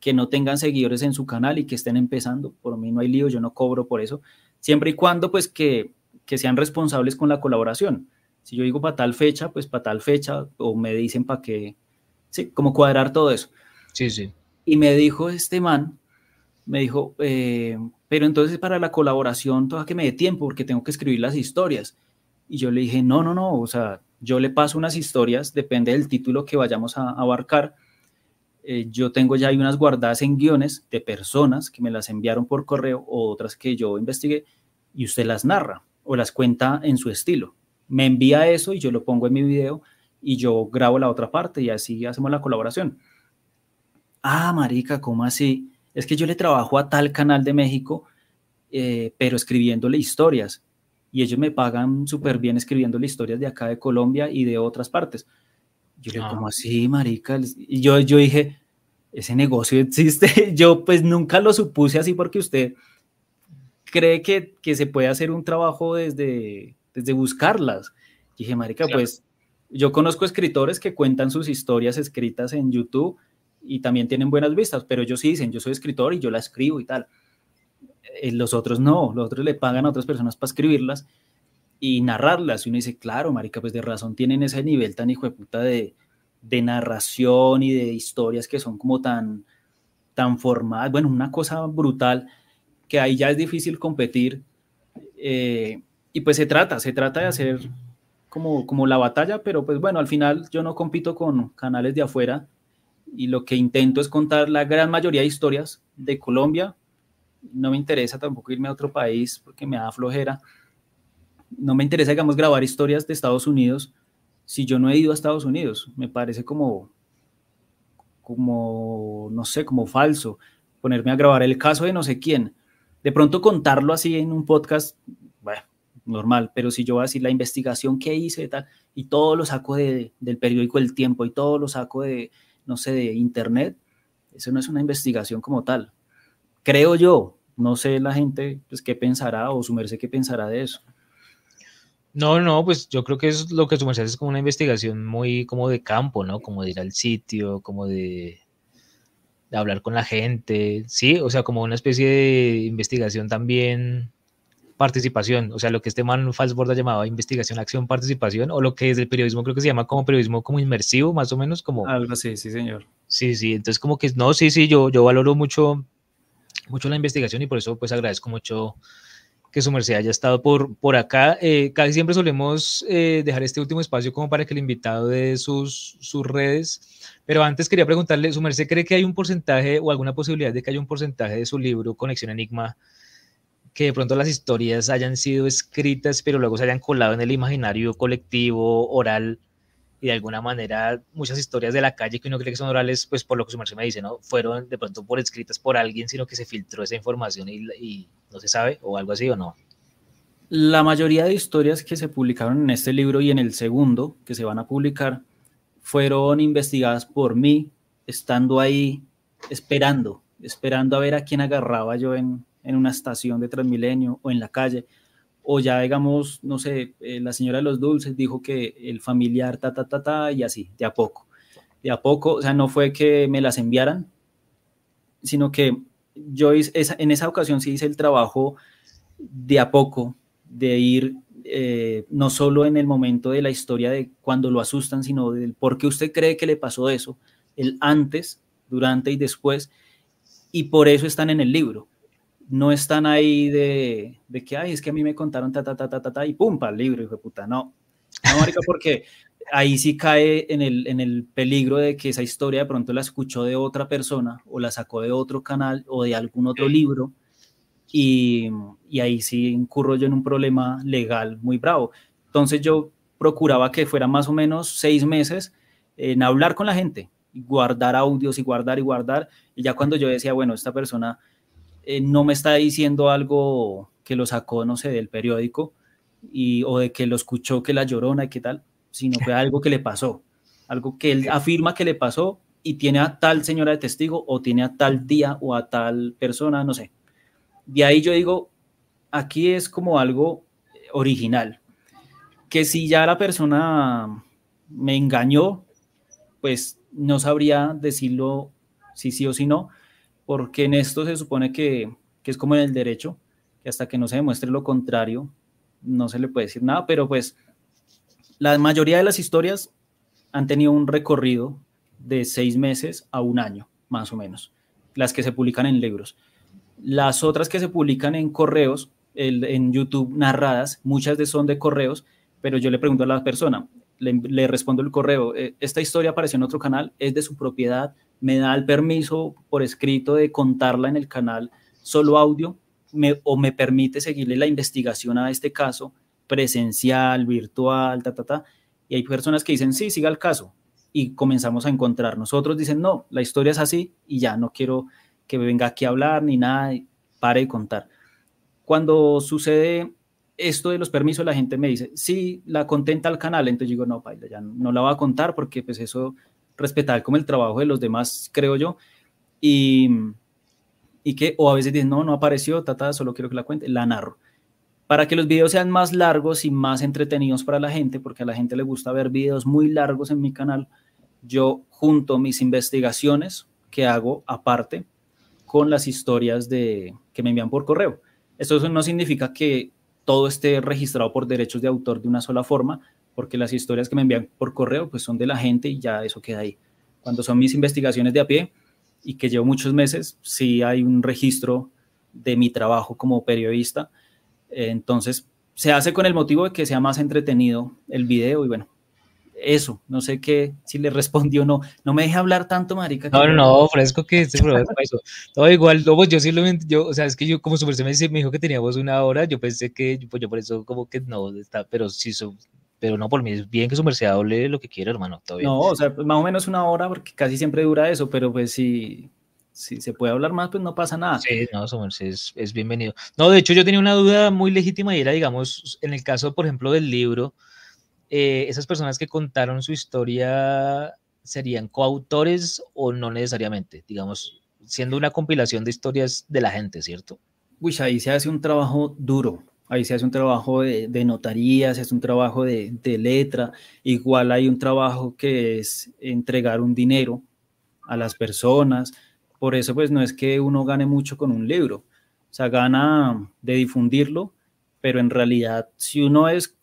que no tengan seguidores en su canal y que estén empezando, por mí no hay lío, yo no cobro por eso, siempre y cuando pues que, que sean responsables con la colaboración. Si yo digo para tal fecha, pues para tal fecha, o me dicen para que, sí, como cuadrar todo eso. Sí, sí. Y me dijo este man, me dijo, eh, pero entonces para la colaboración toca que me dé tiempo porque tengo que escribir las historias. Y yo le dije, no, no, no, o sea, yo le paso unas historias, depende del título que vayamos a abarcar. Eh, yo tengo ya hay unas guardadas en guiones de personas que me las enviaron por correo o otras que yo investigué y usted las narra o las cuenta en su estilo. Me envía eso y yo lo pongo en mi video y yo grabo la otra parte y así hacemos la colaboración. Ah, marica, ¿cómo así? Es que yo le trabajo a tal canal de México, eh, pero escribiéndole historias. Y ellos me pagan súper bien escribiéndole historias de acá de Colombia y de otras partes. Yo le digo, ¿cómo así, marica? Y yo, yo dije, ese negocio existe. Yo pues nunca lo supuse así porque usted cree que, que se puede hacer un trabajo desde, desde buscarlas. Y dije, marica, pues yo conozco escritores que cuentan sus historias escritas en YouTube y también tienen buenas vistas, pero ellos sí dicen, yo soy escritor y yo la escribo y tal. Eh, los otros no, los otros le pagan a otras personas para escribirlas y narrarlas. Y uno dice, claro, marica, pues de razón tienen ese nivel tan hijo de puta de, de narración y de historias que son como tan, tan formadas. Bueno, una cosa brutal que ahí ya es difícil competir. Eh, y pues se trata, se trata de hacer como, como la batalla, pero pues bueno, al final yo no compito con canales de afuera y lo que intento es contar la gran mayoría de historias de Colombia. No me interesa tampoco irme a otro país porque me da flojera. No me interesa, digamos, grabar historias de Estados Unidos si yo no he ido a Estados Unidos. Me parece como, como, no sé, como falso ponerme a grabar el caso de no sé quién. De pronto contarlo así en un podcast, bueno, normal, pero si yo voy a decir la investigación que hice y todo lo saco de, del periódico El Tiempo y todo lo saco de, no sé, de internet, eso no es una investigación como tal. Creo yo, no sé la gente, pues, qué pensará o su merced qué pensará de eso. No, no, pues yo creo que es lo que su merced es como una investigación muy como de campo, ¿no? Como de ir al sitio, como de, de hablar con la gente, sí, o sea, como una especie de investigación también participación, o sea, lo que este man Falsborda llamaba investigación, acción, participación, o lo que es el periodismo creo que se llama como periodismo como inmersivo, más o menos, como... Algo así, sí, señor. Sí, sí, entonces como que, no, sí, sí, yo, yo valoro mucho, mucho la investigación y por eso pues agradezco mucho que su merced haya estado por, por acá. Eh, casi siempre solemos eh, dejar este último espacio como para que el invitado dé sus, sus redes, pero antes quería preguntarle, ¿su merced cree que hay un porcentaje o alguna posibilidad de que haya un porcentaje de su libro Conexión Enigma que de pronto las historias hayan sido escritas, pero luego se hayan colado en el imaginario colectivo, oral, y de alguna manera muchas historias de la calle que uno cree que son orales, pues por lo que su merced me dice, ¿no? Fueron de pronto por escritas por alguien, sino que se filtró esa información y, y no se sabe, o algo así, o no. La mayoría de historias que se publicaron en este libro y en el segundo, que se van a publicar, fueron investigadas por mí, estando ahí esperando, esperando a ver a quién agarraba yo en, en una estación de Transmilenio o en la calle, o ya digamos, no sé, eh, la señora de los dulces dijo que el familiar ta, ta, ta, ta, y así, de a poco. De a poco, o sea, no fue que me las enviaran, sino que yo esa, en esa ocasión sí hice el trabajo de a poco, de ir eh, no solo en el momento de la historia de cuando lo asustan, sino del por qué usted cree que le pasó eso, el antes, durante y después, y por eso están en el libro no están ahí de, de, que, ay, es que a mí me contaron ta, ta, ta, ta, ta, ta y pum, para el libro, hijo de puta, no. No, marica, porque ahí sí cae en el, en el peligro de que esa historia de pronto la escuchó de otra persona o la sacó de otro canal o de algún otro libro y, y ahí sí incurro yo en un problema legal muy bravo. Entonces yo procuraba que fuera más o menos seis meses en hablar con la gente, guardar audios y guardar y guardar. Y ya cuando yo decía, bueno, esta persona eh, no me está diciendo algo que lo sacó, no sé, del periódico y, o de que lo escuchó que la llorona y qué tal, sino fue algo que le pasó, algo que él afirma que le pasó y tiene a tal señora de testigo o tiene a tal día o a tal persona, no sé. De ahí yo digo, aquí es como algo original, que si ya la persona me engañó, pues no sabría decirlo si sí o si no, porque en esto se supone que, es como en el derecho, que hasta que no se demuestre lo contrario, no se le puede decir nada, pero pues la mayoría de las historias han tenido un recorrido de seis meses a un año, más o menos, las que se publican en libros. Las otras que se publican en correos, en YouTube narradas, muchas de son de correos, pero yo le pregunto a la persona, le, respondo el correo, eh, esta historia apareció en otro canal, es de su propiedad, me da el permiso por escrito de contarla en el canal solo audio o me permite seguirle la investigación a este caso presencial, virtual, ta, ta, ta. Y hay personas que dicen, sí, siga el caso. Y comenzamos a encontrar. Nosotros dicen, no, la historia es así y ya no quiero que venga aquí a hablar ni nada, pare de contar. Cuando sucede esto de los permisos, la gente me dice, sí, la contenta al canal, entonces digo, no, paila, ya no la voy a contar porque pues eso respetar como el trabajo de los demás, creo yo, y, y que, o a veces dicen, no, no apareció, tata, solo quiero que la cuente, la narro. para que los videos sean más largos y más entretenidos para la gente, porque a la gente le gusta ver videos muy largos en mi canal, yo junto mis investigaciones que hago aparte con las historias de, que me envían por correo. Esto no significa que todo esté registrado por derechos de autor de una sola forma, porque las historias que me envían por correo pues son de la gente y ya eso queda ahí. Cuando son mis investigaciones de a pie y que llevo muchos meses, sí hay un registro de mi trabajo como periodista. Entonces, se hace con el motivo de que sea más entretenido el video y bueno, eso, no sé qué, si le respondió o no. No me deje hablar tanto, marica. No, no, no, fresco que este programa eso. Todo igual, no, pues yo simplemente, yo, o sea, es que yo como se me dijo que teníamos una hora, yo pensé que, pues yo por eso como que no, está, pero sí, pero no por mí, es bien que su merced hable lo que quiera, hermano, todo No, o sea, más o menos una hora, porque casi siempre dura eso, pero pues si, si se puede hablar más, pues no pasa nada. Sí, no, su merced es, es bienvenido. No, de hecho yo tenía una duda muy legítima y era, digamos, en el caso, por ejemplo, del libro, eh, esas personas que contaron su historia serían coautores o no necesariamente, digamos, siendo una compilación de historias de la gente, ¿cierto? Uy, ahí se hace un trabajo duro, ahí se hace un trabajo de, de notaría, se hace un trabajo de, de, letra, igual hay un trabajo que es entregar un dinero a las personas, por eso pues no es que uno gane mucho con un libro, o sea, gana de difundirlo, pero en realidad si uno es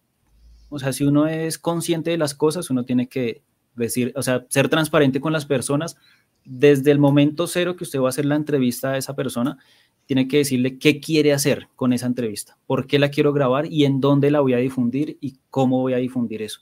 o sea, si uno es consciente de las cosas, uno tiene que decir, o sea, ser transparente con las personas. Desde el momento cero que usted va a hacer la entrevista a esa persona, tiene que decirle qué quiere hacer con esa entrevista, por qué la quiero grabar y en dónde la voy a difundir y cómo voy a difundir eso.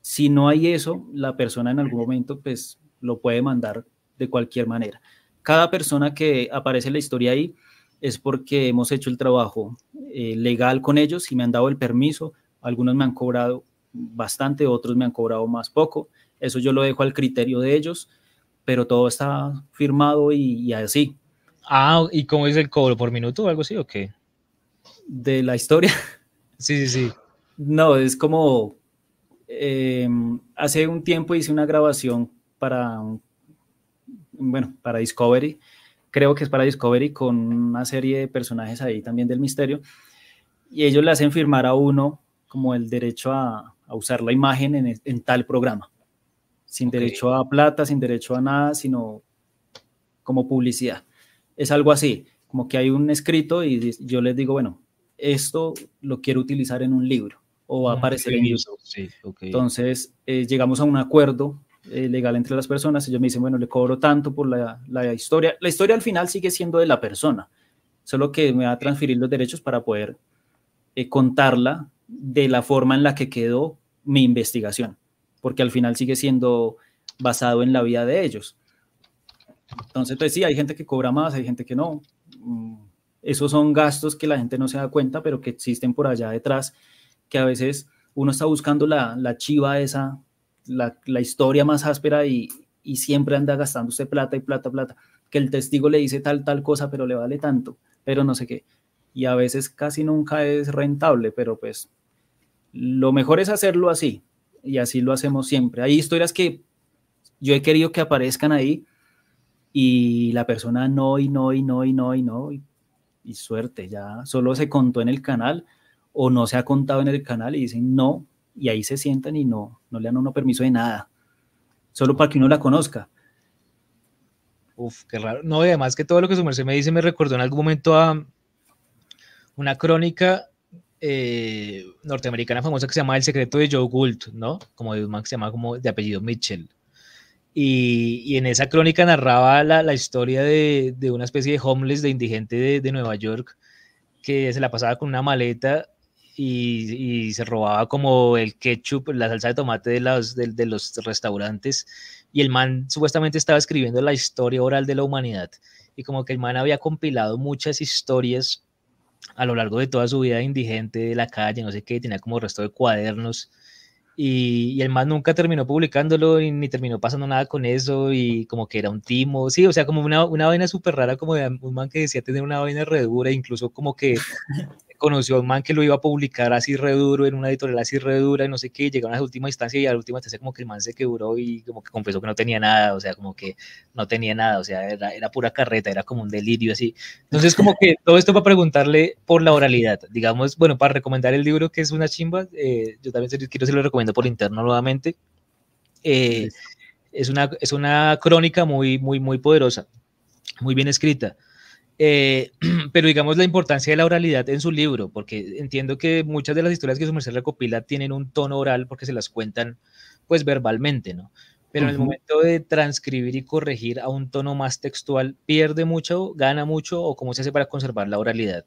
Si no hay eso, la persona en algún momento pues lo puede mandar de cualquier manera. Cada persona que aparece en la historia ahí es porque hemos hecho el trabajo eh, legal con ellos y me han dado el permiso algunos me han cobrado bastante, otros me han cobrado más poco. Eso yo lo dejo al criterio de ellos, pero todo está firmado y, así. Ah, ¿y cómo es el cobro? ¿Por minuto o algo así o qué? De la historia. Sí, sí, sí. No, es como em, hace un tiempo hice una grabación para, bueno, para Discovery, creo que es para Discovery, con una serie de personajes ahí también del misterio, y ellos le hacen firmar a uno como el derecho a, usar la imagen en, tal programa, sin derecho a plata, sin derecho a nada, sino como publicidad. Es algo así, como que hay un escrito y yo les digo, bueno, esto lo quiero utilizar en un libro o va a ah, aparecer en YouTube. Entonces, eh, llegamos a un acuerdo eh, legal entre las personas. Ellos me dicen, bueno, le cobro tanto por la, la, historia. La historia al final sigue siendo de la persona, solo que me va a transferir los derechos para poder eh, contarla de la forma en la que quedó mi investigación, porque al final sigue siendo basado en la vida de ellos. Entonces, pues sí, hay gente que cobra más, hay gente que no. Mm, esos son gastos que la gente no se da cuenta, pero que existen por allá detrás, que a veces uno está buscando la, la chiva esa, la, la, historia más áspera y, y siempre anda gastándose plata y plata, plata, que el testigo le dice tal, tal cosa, pero le vale tanto, pero no sé qué. Y a veces casi nunca es rentable, pero pues lo mejor es hacerlo así y así lo hacemos siempre. Hay historias que yo he querido que aparezcan ahí y la persona no y no y no y no y no y, suerte, ya solo se contó en el canal o no se ha contado en el canal y dicen no y ahí se sientan y no, no le dan uno permiso de nada, solo para que uno la conozca. Uf, qué raro. No, y además que todo lo que su merced me dice me recordó en algún momento a una crónica eh, norteamericana famosa que se llama El secreto de Joe Gould, ¿no? Como de un man que se llama como de apellido Mitchell. Y, en esa crónica narraba la, historia de, de, una especie de homeless, de indigente de, de, Nueva York, que se la pasaba con una maleta y, se robaba como el ketchup, la salsa de tomate de los, de, de los restaurantes. Y el man supuestamente estaba escribiendo la historia oral de la humanidad. Y como que el man había compilado muchas historias a lo largo de toda su vida indigente de la calle, no sé qué, tenía como resto de cuadernos. Y, y el man nunca terminó publicándolo y ni terminó pasando nada con eso y como que era un timo, sí, o sea, como una, una vaina súper rara como de un man que decía tener una vaina re dura, incluso como que conoció a un man que lo iba a publicar así re duro, en una editorial así re dura, y no sé qué, llegaron a la última instancia y a la última instancia como que el man se quebró y como que confesó que no tenía nada, o sea, como que no tenía nada, o sea, era, era pura carreta, era como un delirio así. Entonces, como que todo esto para preguntarle por la oralidad, digamos, bueno, para recomendar el libro que es una chimba, eh, yo también quiero se lo recomiendo por interno nuevamente. Eh, es, una, es una crónica muy, muy, muy poderosa, muy bien escrita. Eh, pero digamos la importancia de la oralidad en su libro, porque entiendo que muchas de las historias que su merced recopila tienen un tono oral porque se las cuentan pues verbalmente, ¿no? Pero en el momento de transcribir y corregir a un tono más textual, ¿pierde mucho, gana mucho o cómo se hace para conservar la oralidad?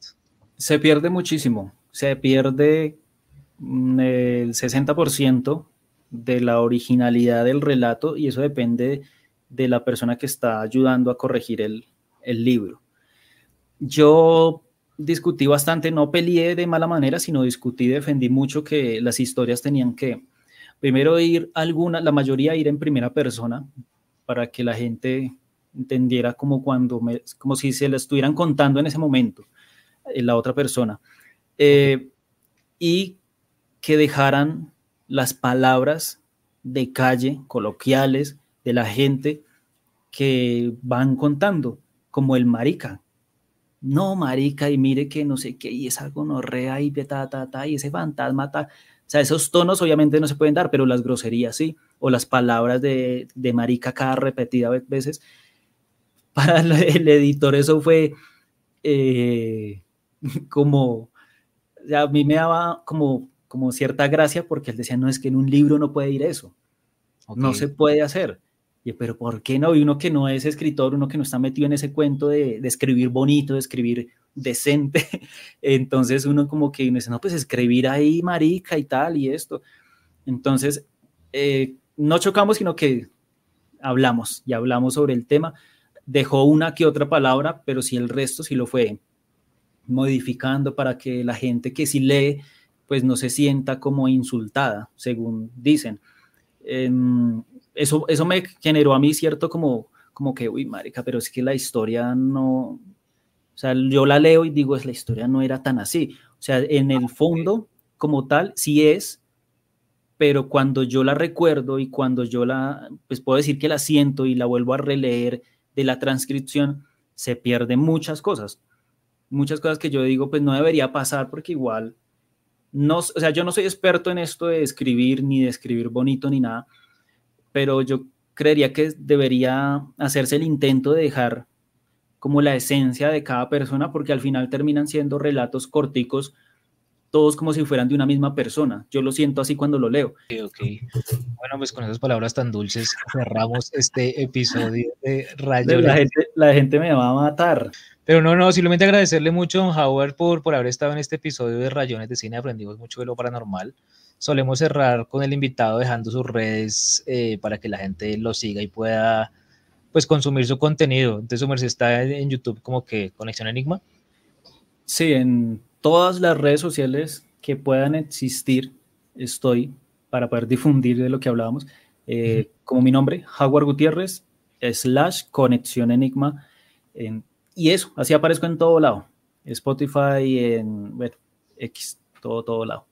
Se pierde muchísimo, se pierde mm, el 60% de la originalidad del relato y eso depende de la persona que está ayudando a corregir el, el libro yo discutí bastante, no peleé de mala manera, sino discutí, defendí mucho que las historias tenían que, primero ir alguna, la mayoría ir en primera persona, para que la gente entendiera como cuando, como si se la estuvieran contando en ese momento, eh, la otra persona. Eh, y que dejaran las palabras de calle, coloquiales, de la gente que van contando, como el marica, no, marica, y mire que no sé qué, y esa gonorrea y ta, ta, ta, y ese fantasma, ta. O sea, esos tonos obviamente no se pueden dar, pero las groserías sí, o las palabras de, de marica cada repetida veces. Para el editor eso fue eh, como, a mí me daba como, como cierta gracia porque él decía, no, es que en un libro no puede ir eso, no se puede hacer. Pero ¿por qué no? Y uno que no es escritor, uno que no está metido en ese cuento de, escribir bonito, de escribir decente, entonces uno como que dice, no, pues escribir ahí marica y tal y esto. Entonces, eh, no chocamos, sino que hablamos y hablamos sobre el tema. Dejó una que otra palabra, pero sí el resto sí lo fue modificando para que la gente que sí lee, pues no se sienta como insultada, según dicen eso, eso me generó a mí cierto como, como que, uy, marica, pero es que la historia no, o sea, yo la leo y digo, es la historia no era tan así. O sea, en el fondo, como tal, sí es, pero cuando yo la recuerdo y cuando yo la, pues puedo decir que la siento y la vuelvo a releer de la transcripción, se pierden muchas cosas. Muchas cosas que yo digo, pues no debería pasar porque igual, no, o sea, yo no soy experto en esto de escribir ni de escribir bonito ni nada, pero yo creería que debería hacerse el intento de dejar como la esencia de cada persona, porque al final terminan siendo relatos corticos, todos como si fueran de una misma persona. Yo lo siento así cuando lo leo. Bueno, pues con esas palabras tan dulces cerramos este episodio de Rayo. La gente, la gente me va a matar. Pero no, no, simplemente agradecerle mucho a Don Howard por, por haber estado en este episodio de Rayones de Cine. Aprendimos mucho de lo paranormal solemos cerrar con el invitado dejando sus redes eh, para que la gente lo siga y pueda pues consumir su contenido. Entonces, su merced está en YouTube como que Conexión Enigma. Sí, en todas las redes sociales que puedan existir estoy para poder difundir de lo que hablábamos. Eh, como mi nombre, Jaguar Gutiérrez, slash Conexión Enigma. y eso, así aparezco en todo lado. Spotify, en bueno, X, todo, todo lado.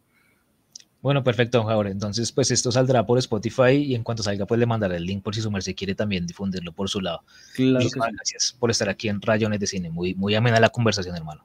Bueno, perfecto, don. Entonces, pues esto saldrá por Spotify y en cuanto salga, pues le mandaré el link por si su merced quiere también difundirlo por su lado. Claro Gracias por estar aquí en Rayones de Cine. Muy, muy amena la conversación, hermano.